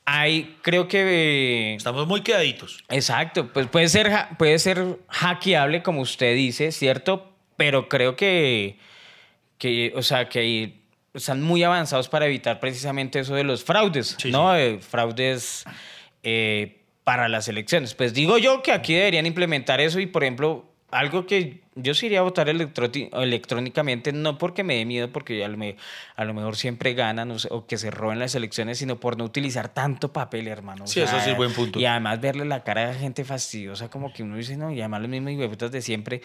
Hay, creo que... Estamos muy quedaditos. Exacto, pues puede ser, puede ser hackeable, como usted dice, ¿cierto? Pero creo que, que o sea, que están muy avanzados para evitar precisamente eso de los fraudes, Sí, ¿no? Eh, fraudes eh, para las elecciones. Pues digo yo que aquí deberían implementar eso y, por ejemplo, algo que yo sí iría a votar electrónicamente, no porque me dé miedo, porque a lo, me- a lo mejor siempre ganan o, o que se roben las elecciones, sino por no utilizar tanto papel, hermano. O Sí, eso sí es buen punto. Y además verle la cara de gente fastidiosa, como que uno dice, no, y además los mismos huevuetas de siempre.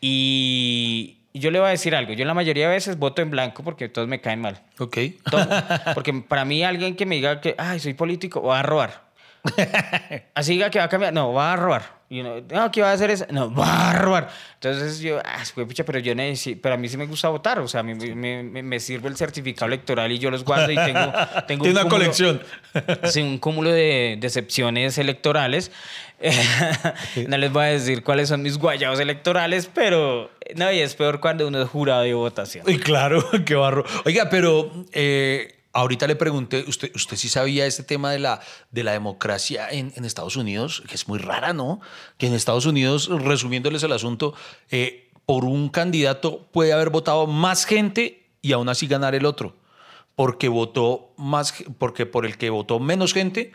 Y yo le voy a decir algo, yo la mayoría de veces voto en blanco porque todos me caen mal. Ok. Todo. Porque para mí alguien que me diga que, ay, soy político, va a robar. [laughs] Así diga que va a cambiar, no, va a robar. Y uno, no, ¿qué va a hacer eso? No, [laughs] bárbaro. Entonces yo, ah, pucha, pero yo necesito, pero a mí sí me gusta votar. O sea, a mí me, me- me sirve el certificado electoral y yo los guardo y tengo, [laughs] tengo Tiene un una cúmulo- colección. [laughs] Sí, un cúmulo de decepciones electorales. no les voy a decir cuáles son mis guayados electorales, pero no, y es peor cuando uno es jurado de votación. Y claro, qué barro. Oiga, pero eh, ahorita le pregunté, ¿usted, ¿usted sí sabía este tema de la, de la democracia en, en Estados Unidos? Que es muy rara, ¿no? Que en Estados Unidos, resumiéndoles el asunto, eh, por un candidato puede haber votado más gente y aún así ganar el otro. Porque votó más, porque por el que votó menos gente,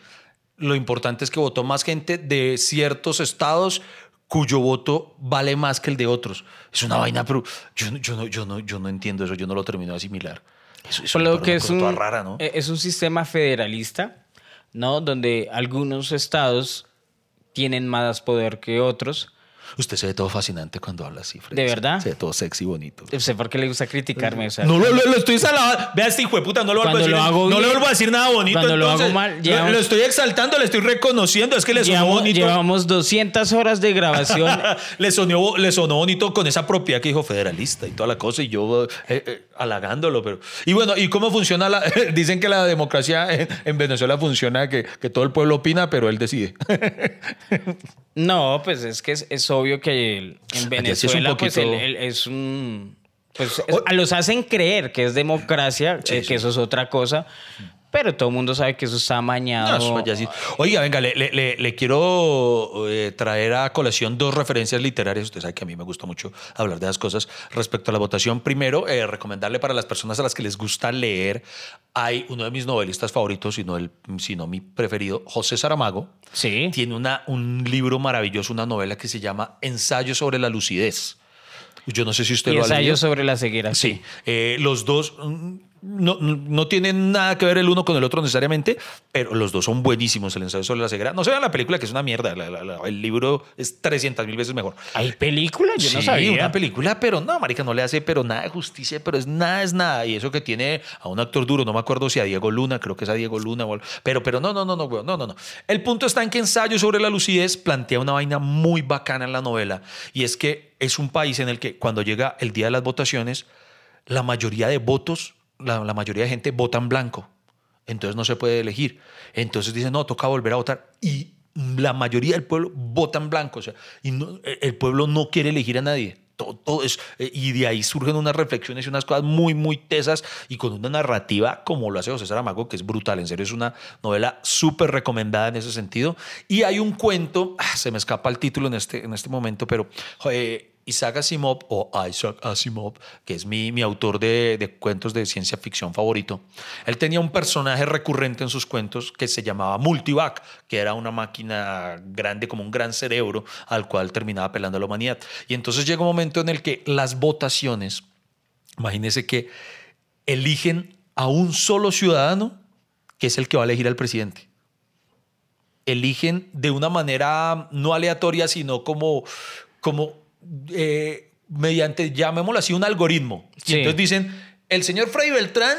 lo importante es que votó más gente de ciertos estados cuyo voto vale más que el de otros. Es una vaina, pero yo, yo, no, yo, no, yo no entiendo eso, yo no lo termino de asimilar. Eso, lo que es un, toda rara, ¿no? eh, es un sistema federalista, ¿no? Donde algunos estados tienen más poder que otros. Usted se ve todo fascinante cuando habla así, Fred. ¿De verdad? Se ve todo sexy y bonito. No sé por qué le gusta criticarme. o sea, No lo, lo- lo estoy salvando. Vea este hijo de puta, no lo vuelvo a decir. lo hago no le vuelvo a decir nada bonito. cuando lo hago mal, Lo- llevamos- lo estoy exaltando, le estoy reconociendo. Es que le sonó bonito. llevamos 200 horas de grabación. [laughs] le, sonó, le sonó bonito con esa propiedad que dijo federalista y toda la cosa, y yo eh, eh, halagándolo. Pero... Y bueno, ¿y cómo funciona la.? [laughs] Dicen que la democracia en, en Venezuela funciona que, que todo el pueblo opina, pero él decide. [laughs] No, pues es que es, es obvio que el- en es Venezuela pues poquito- el- el- es un... Pues es- O- los hacen creer que es democracia, Sí, eh, sí. que eso es otra cosa, pero todo el mundo sabe que eso está No, ya sí. Oiga, venga, le, le- le- le quiero eh, traer a colación dos referencias literarias. Usted sabe que a mí me gusta mucho hablar de esas cosas respecto a la votación. Primero, eh, recomendarle para las personas a las que les gusta leer, hay uno de mis novelistas favoritos, sino, el, sino mi preferido, José Saramago. Sí. Tiene una, un libro maravilloso, una novela que se llama Ensayo sobre la lucidez. Yo no sé si usted Y lo ha leído. ensayo sobre la ceguera. Sí, eh, los dos mm, no, no tienen nada que ver el uno con el otro necesariamente, pero los dos son buenísimos. El ensayo sobre la ceguera. No se vean la película, que es una mierda. la- la- la- el libro es 300 mil veces mejor. ¿Hay película? Yo no Sí, sabía. una película, pero no, marica, no le hace pero nada de justicia, pero es nada, es nada. Y eso que tiene a un actor duro, no me acuerdo si a Diego Luna, creo que es a Diego Luna, o pero, pero no, no, no, no, no, no, no. El punto está en que Ensayo sobre la lucidez plantea una vaina muy bacana en la novela, y es que es un país en el que cuando llega el día de las votaciones, la mayoría de votos, la, mayoría de gente vota en blanco. Entonces no se puede elegir. Entonces dicen, no, toca volver a votar. Y la mayoría del pueblo vota en blanco. O sea, y no- el pueblo no quiere elegir a nadie. Todo, todo es, eh, y de ahí surgen unas reflexiones y unas cosas muy, muy tesas y con una narrativa como lo hace José Saramago, que es brutal. En serio, es una novela súper recomendada en ese sentido. Y hay un cuento, ah, se me escapa el título en este, en este momento, pero eh, Isaac Asimov o Isaac Asimov, que es mi, autor de, cuentos de ciencia ficción favorito, él tenía un personaje recurrente en sus cuentos que se llamaba Multivac, que era una máquina grande como un gran cerebro al cual terminaba pelando a la humanidad. Y entonces llega un momento en el que las votaciones, imagínese que eligen a un solo ciudadano que es el que va a elegir al presidente eligen de una manera no aleatoria, sino como, como eh, mediante, llamémoslo así, un algoritmo. Y Sí. entonces dicen, el señor Freddy Beltrán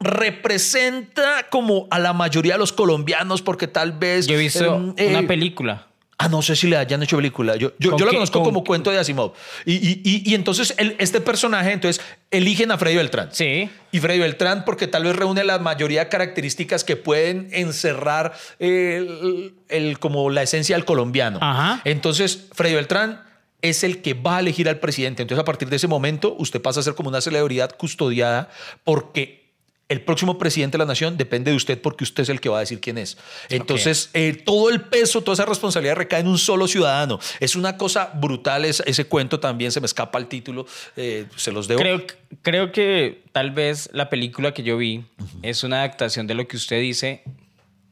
representa como a la mayoría de los colombianos porque tal vez... Yo he visto em, eh, una película. Ah, no sé si le hayan hecho película. Yo, yo, ¿Con yo la conozco con- como cuento de Asimov. Y, y- y- y entonces el- este personaje, entonces, eligen a Freddy Beltrán. Sí. Y Freddy Beltrán, porque tal vez reúne la mayoría de características que pueden encerrar el, el- como la esencia del colombiano. Ajá. Entonces, Freddy Beltrán es el que va a elegir al presidente. Entonces, a partir de ese momento, usted pasa a ser como una celebridad custodiada porque el próximo presidente de la nación depende de usted porque usted es el que va a decir quién es. Entonces, eh, todo el peso, toda esa responsabilidad recae en un solo ciudadano. Es una cosa brutal es- ese cuento también, se me escapa el título, eh, se los debo. Creo, creo que tal vez la película que yo vi es una adaptación de lo que usted dice.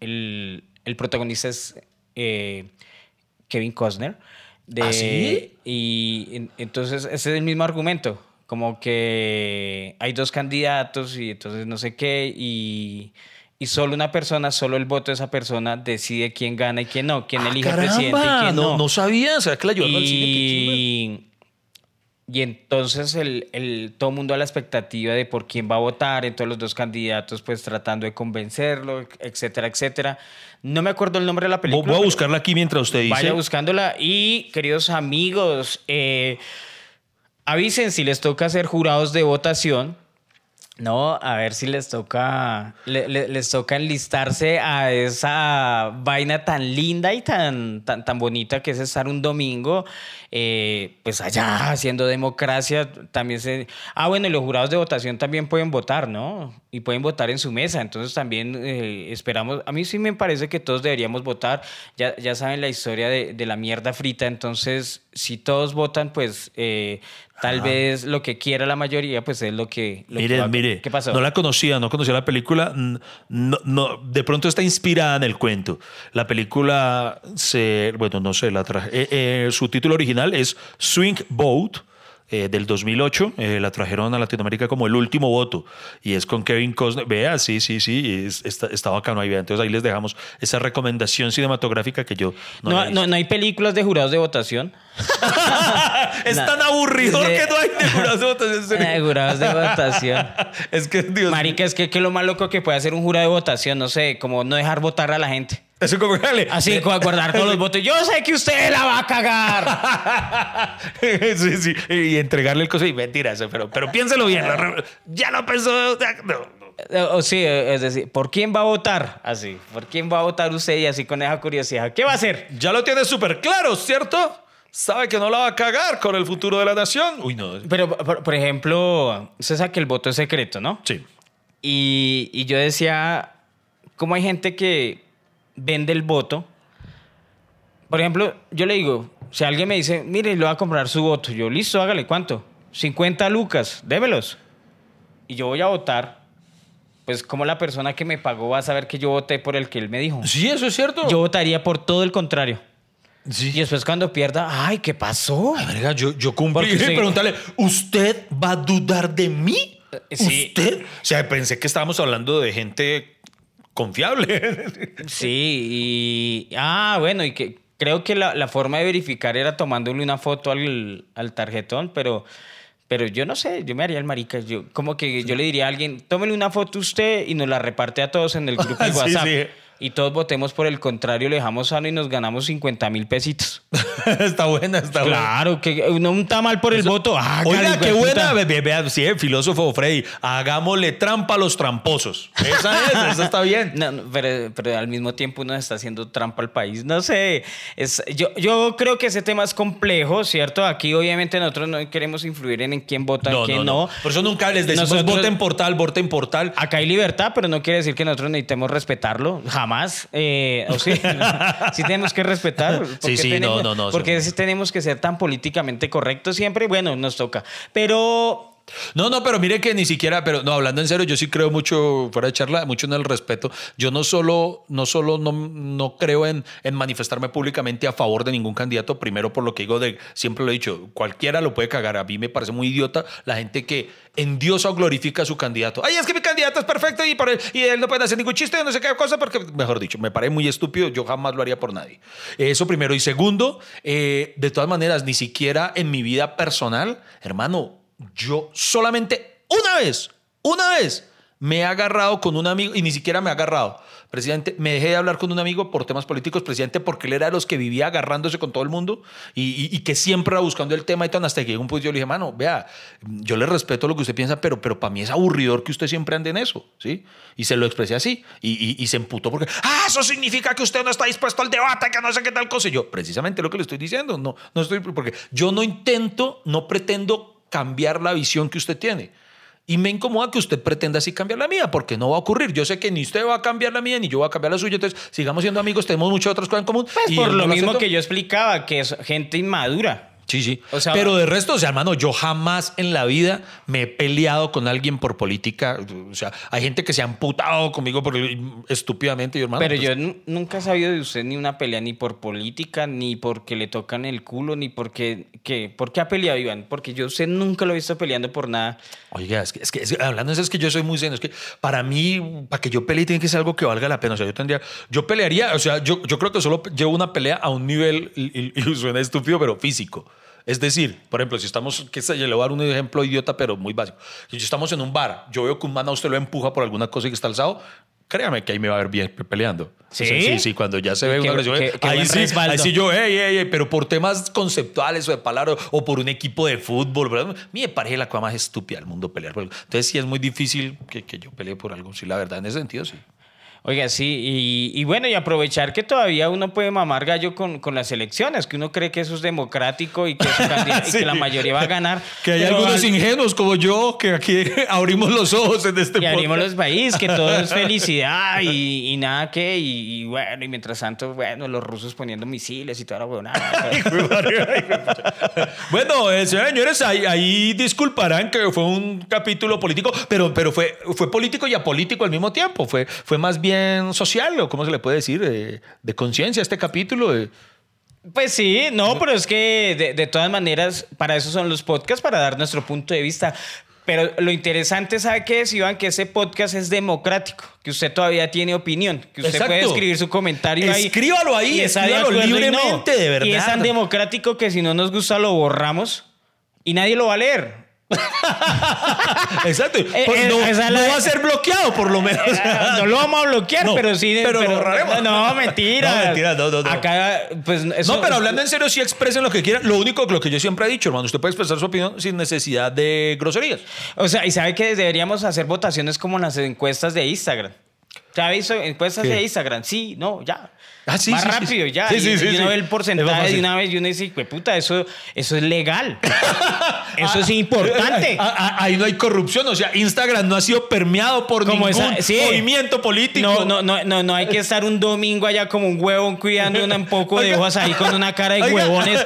El, el protagonista es eh, Kevin Costner. De, ¿Ah, sí? Y en- entonces ese es el mismo argumento. Como que hay dos candidatos y entonces no sé qué. Y, y solo una persona, solo el voto de esa persona decide quién gana y quién no, quién Ah, elige caramba, presidente y quién no. no. No sabía, o sea, que la llevaron al cine. Y entonces el, el, todo el mundo a la expectativa de por quién va a votar, entonces los dos candidatos pues tratando de convencerlo, etcétera, etcétera. No me acuerdo el nombre de la película. Voy a buscarla aquí mientras usted dice. Vaya buscándola. Y queridos amigos, eh, avisen si les toca hacer jurados de votación no, a ver si les toca, les toca enlistarse a esa vaina tan linda y tan, tan, tan bonita que es estar un domingo, eh, pues allá haciendo democracia. También se. Ah, bueno, y los jurados de votación también pueden votar, ¿no? Y pueden votar en su mesa. Entonces también eh, esperamos. A mí sí me parece que todos deberíamos votar. Ya, ya saben la historia de, de la mierda frita. Entonces, si todos votan, pues eh, Tal vez lo que quiera la mayoría, pues es lo que. mire, mire. ¿Qué pasó? No la conocía, no conocía la película. No, no, de pronto está inspirada en el cuento. La película se. Bueno, no sé, la traje. Eh, eh, su título original es Swing Boat eh, del 2008, eh, la trajeron a Latinoamérica como el último voto y es con Kevin Costner. Vea, sí, sí, sí, está, está bacano ahí. Entonces ahí les dejamos esa recomendación cinematográfica que yo no. No, no, hay películas de jurados de votación. [laughs] es tan aburrido que no hay de jurados de votación. De [laughs] jurados de votación. [laughs] es que, Dios Marica, es que, que lo más loco que puede hacer un jurado de votación, no sé, como no dejar votar a la gente. Eso como Así, como guardar todos los votos. Yo sé que usted la va a cagar. [laughs] sí, sí. Y entregarle el coso y mentiras, pero, pero piénselo bien. Ya lo pensó. O sí, es decir, ¿por quién va a votar? Así, ¿por quién va a votar usted? Y así con esa curiosidad. ¿Qué va a hacer? Ya lo tiene súper claro, ¿cierto? Sabe que no la va a cagar con el futuro de la nación. Uy, no. Pero, por, ejemplo, usted sabe que el voto es secreto, ¿no? Sí. Y, y yo decía, ¿cómo hay gente que vende el voto. Por ejemplo, yo le digo, si alguien me dice, mire, le va a comprar su voto, yo, listo, hágale, ¿cuánto? 50 lucas, démelos. Y yo voy a votar, pues como la persona que me pagó va a saber que yo voté por el que él me dijo. Sí, eso es cierto. Yo votaría por todo el contrario. Sí. Y después cuando pierda, ay, ¿qué pasó? Ay, verga, yo, yo cumplí. Y preguntarle, ¿usted va a dudar de mí? Sí. ¿Usted? O sea, pensé que estábamos hablando de gente confiable. Sí, y. Ah, bueno, y que creo que la, forma de verificar era tomándole una foto al, tarjetón, pero. Pero yo no sé, yo me haría el marica. Yo, como que yo le diría a alguien, tómele una foto usted y nos la reparte a todos en el grupo [laughs] de WhatsApp. sí y todos votemos por el contrario, le dejamos sano y nos ganamos 50 mil pesitos. [laughs] está buena, está buena. Claro, que no está mal por el voto. Oiga, qué buena. Vea, sí, filósofo Freddy, hagámosle trampa a los tramposos. Esa es, esa está bien. [laughs] No, pero, pero, al mismo tiempo uno está haciendo trampa al país. No sé, es, yo, yo creo que ese tema es complejo, ¿cierto? Aquí obviamente nosotros no queremos influir en, quién vota, en quién no, Por eso nunca les decimos voten por tal, voten por tal. Acá hay libertad, pero no quiere decir que nosotros necesitemos respetarlo. Jamás más. Eh, o sí, [laughs] sí tenemos que respetar. Sí, sí, no, no, no. Porque tenemos que ser tan políticamente correctos siempre. Bueno, nos toca. Pero no, no, pero mire que ni siquiera, pero no, hablando en serio, yo sí creo mucho, fuera de charla, mucho en el respeto. Yo no solo, no solo no, no creo en, manifestarme públicamente a favor de ningún candidato, primero por lo que digo de, siempre lo he dicho, cualquiera lo puede cagar. A mí me parece muy idiota la gente que endiosa o glorifica a su candidato. Ay, es que mi candidato es perfecto y, por él, y él no puede hacer ningún chiste, no sé qué cosa, porque, mejor dicho, me parece muy estúpido, yo jamás lo haría por nadie. Eso primero. Y segundo, eh, de todas maneras, ni siquiera en mi vida personal, hermano, yo solamente una vez, una vez me he agarrado con un amigo y ni siquiera me he agarrado. Presidente, me dejé de hablar con un amigo por temas políticos, presidente, porque él era de los que vivía agarrándose con todo el mundo y, que siempre era buscando el tema y tan hasta que llegó un punto yo le dije, mano, vea, yo le respeto lo que usted piensa, pero, pero para mí es aburridor que usted siempre ande en eso, ¿sí? Y se lo expresé así y, y se emputó porque, ah, eso significa que usted no está dispuesto al debate, que no sé qué tal cosa. Y yo, precisamente lo que le estoy diciendo, no, no estoy, porque yo no intento, no pretendo cambiar la visión que usted tiene. Y me incomoda que usted pretenda así cambiar la mía, porque no va a ocurrir. Yo sé que ni usted va a cambiar la mía, ni yo voy a cambiar la suya. Entonces, sigamos siendo amigos, tenemos muchas otras cosas en común. Pues y por lo mismo que yo explicaba, que es gente inmadura. Sí, sí. Pero de resto, o sea, hermano, yo jamás en la vida me he peleado con alguien por política. O sea, hay gente que se ha amputado conmigo por, estúpidamente. hermano, Pero pues yo nunca he sabido de usted ni una pelea ni por política, ni porque le tocan el culo, ni porque. ¿qué? ¿Por qué ha peleado, Iván? Porque yo usted nunca lo he visto peleando por nada. Oiga, es que, es que hablando de eso, es que yo soy muy serio. Es que para mí, para que yo pelee, tiene que ser algo que valga la pena. O sea, yo tendría. Yo pelearía, o sea, yo, yo creo que solo llevo una pelea a un nivel, y suena estúpido, pero físico. Es decir, por ejemplo, si estamos, que se le voy a dar un ejemplo idiota, pero muy básico. Si estamos en un bar, yo veo que un man a usted lo empuja por alguna cosa y que está alzado, créame que ahí me va a ver bien peleando. ¿Sí? O sea, sí, sí, cuando ya se ve una agresión, qué- ahí, sí, ahí sí yo, ey, ey, ey, pero por temas conceptuales o de palabras o por un equipo de fútbol, ¿verdad? Me parece la cosa más estúpida del mundo pelear por algo. Entonces sí es muy difícil que, que yo pelee por algo. Sí, la verdad, en ese sentido, sí. Oiga, sí, y, y bueno, y aprovechar que todavía uno puede mamar gallo con, con las elecciones, que uno cree que eso es democrático y que, [laughs] candidato- y Sí. que la mayoría va a ganar. Que hay algunos al- ingenuos como yo que aquí [laughs] abrimos los ojos en este Y abrimos los países, que todo es felicidad y, [laughs] y nada que, y, y bueno, y mientras tanto, bueno, los rusos poniendo misiles y toda la huevonada. Bueno, eh, señores, ahí, ahí disculparán que fue un capítulo político, pero, pero fue, fue político y apolítico al mismo tiempo. Fue, fue más bien social, o cómo se le puede decir, Eh, de conciencia este capítulo. eh. Pues sí, no, pero es que de, de todas maneras, para eso son los podcasts, para dar nuestro punto de vista. Pero lo interesante, ¿sabe qué es, Iván? Que ese podcast es democrático, que usted todavía tiene opinión, que usted Exacto. puede escribir su comentario ahí. Escríbalo ahí, escríbalo libremente, de verdad. Y es tan democrático que si no nos gusta lo borramos y nadie lo va a leer. [laughs] Exacto. Eh, Pues eh, no, esa no la- va a ser bloqueado, por lo menos. Ah, no lo vamos a bloquear, No, pero sí. pero lo borraremos. No, mentira. No, mentira, no, no, no. Acá, pues. eso- No, pero hablando en serio, sí expresen lo que quieran. Lo único lo que yo siempre he dicho, hermano, usted puede expresar su opinión sin necesidad de groserías. O sea, y sabe que deberíamos hacer votaciones como en las encuestas de Instagram. ¿Ya visto encuestas ¿Qué? de Instagram? Sí, no, ya. Ah, sí, Más sí, rápido, sí. ya. Sí, y, uno ve el porcentaje de una vez y uno dice, "Hue puta, eso, eso es legal. [laughs] eso es importante. [laughs] Ah, ah, Ahí no hay corrupción, o sea, Instagram no ha sido permeado por Como ningún esa- sí. movimiento político. No, no, no, no, no hay que estar un domingo allá como un huevón cuidando un poco de hojas ahí con una cara de huevones.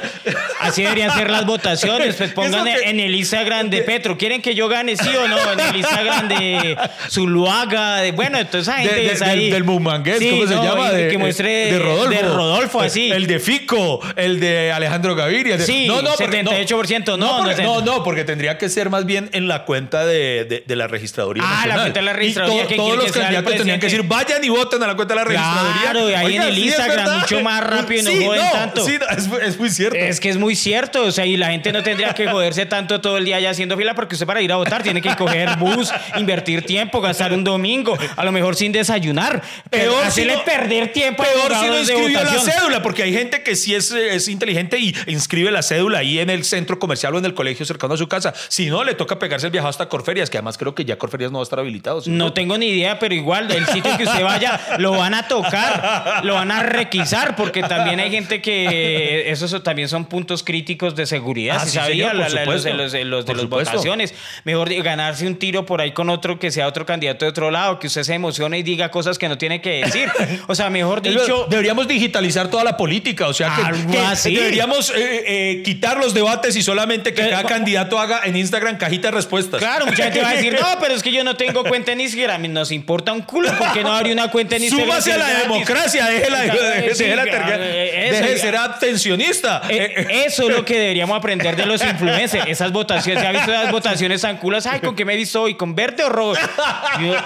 Así deberían ser las votaciones. Pues pongan que- en el Instagram de Petro. ¿Quieren que yo gane sí o no? En el Instagram de Zuluaga. De, bueno, entonces esa De- gente de- es del, ahí. del Bumangués, Sí, ¿cómo se no, llama? y De, que muestre de Rodolfo. de Rodolfo, así. El de Fico, el de Alejandro Gaviria. de- Sí, porque- 78%, no, porque, no, no, porque tendría que ser más bien en la cuenta de, de- de la registraduría. Ah, la cuenta de la Y registraduría, to- que todos los candidatos tendrían que decir, vayan y voten a la cuenta de la registraduría. Claro, y ahí en el sí, Instagram, mucho más rápido y no Sí, joden tanto. Sí, es, es muy cierto. Es que es muy cierto, o sea, y la gente no tendría que joderse tanto todo el día ya haciendo fila porque usted para ir a votar tiene que coger bus, invertir tiempo, gastar un domingo, a lo mejor sin desayunar, Peor si no- perder tiempo a Peor si no inscribió la cédula, porque hay gente que sí es, es inteligente y inscribe la cédula ahí en el centro comercial o en el colegio cercano a su casa. Si no, le toca pegarse el viaje hasta Corferias, que además creo que ya Corferias no va a estar habilitado. ¿sí? No tengo ni idea, pero igual, el sitio que usted vaya, lo van a tocar, lo van a requisar, porque también hay gente que esos también son puntos críticos de seguridad, Ah, si sí, sabía, señor, la- los de los de los votaciones. Mejor ganarse un tiro por ahí con otro que sea otro candidato de otro lado, que usted se emocione y diga cosas que no tiene que decir. O sea, mejor dicho, deberíamos digitalizar toda la política, o sea que, deberíamos eh, eh, quitar los debates y solamente que Eh, cada candidato haga en Instagram cajita de respuestas. Claro, mucha gente va a decir, [laughs] no, pero es que yo no tengo cuenta en Instagram. Nos importa un culo porque no abre una cuenta en Instagram. Súbase a la democracia, deje, la, deje, de ser abstencionista. Eh, Eh, eso es lo que deberíamos aprender de los influencers. Esas votaciones, ¿se ha visto esas votaciones tan culas? Ay, ¿con qué me visto hoy? ¿Con verde o rojo?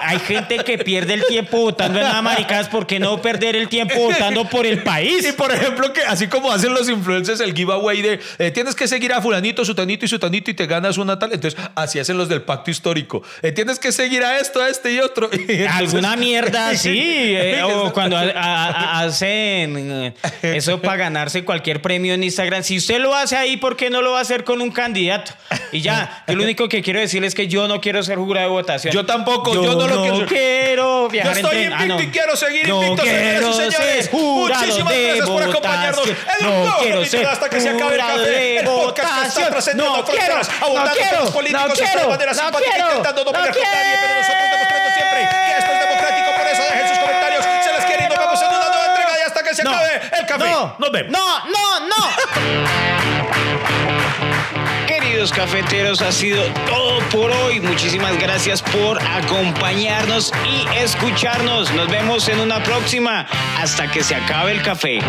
Hay gente que pierde el tiempo votando en nada maricadas. ¿Por qué no perder el tiempo votando por el Y país? por ejemplo, que así como hacen los influencers el giveaway de eh, tienes que seguir a fulanito, sutanito y y te ganas una tal. Entonces, así hacen los del pacto histórico. Eh, tienes que seguir a esto, a este y otro. [laughs] Y entonces- Alguna mierda [laughs] así. eh, [laughs] o cuando a- a- a- hacen eh, eso para ganarse cualquier premio en Instagram. Si usted lo hace ahí, ¿por qué no lo va a hacer con un candidato? Y ya, yo lo único que quiero decir es que yo no quiero ser jurado de votación. Yo tampoco, yo no lo quiero quiero viajar Yo estoy invicto Ah, no. y quiero seguir No invicto, señoras y señores. Muchísimas de gracias por acompañarnos un No quiero ser hasta que se acabe el café. El podcast que está trascendiendo solteros, abordando los políticos no quiero, de manera simpática, intentando no pelear con nadie, pero nosotros demostrando siempre que esto es democrático, por eso dejen sus comentarios, se les quiere y nos vemos en una nueva entrega y hasta que se acabe el café. No, nos vemos. No, no, no. Queridos cafeteros, ha sido todo por hoy. Muchísimas gracias por acompañarnos y escucharnos. Nos vemos en una próxima hasta que se acabe el café.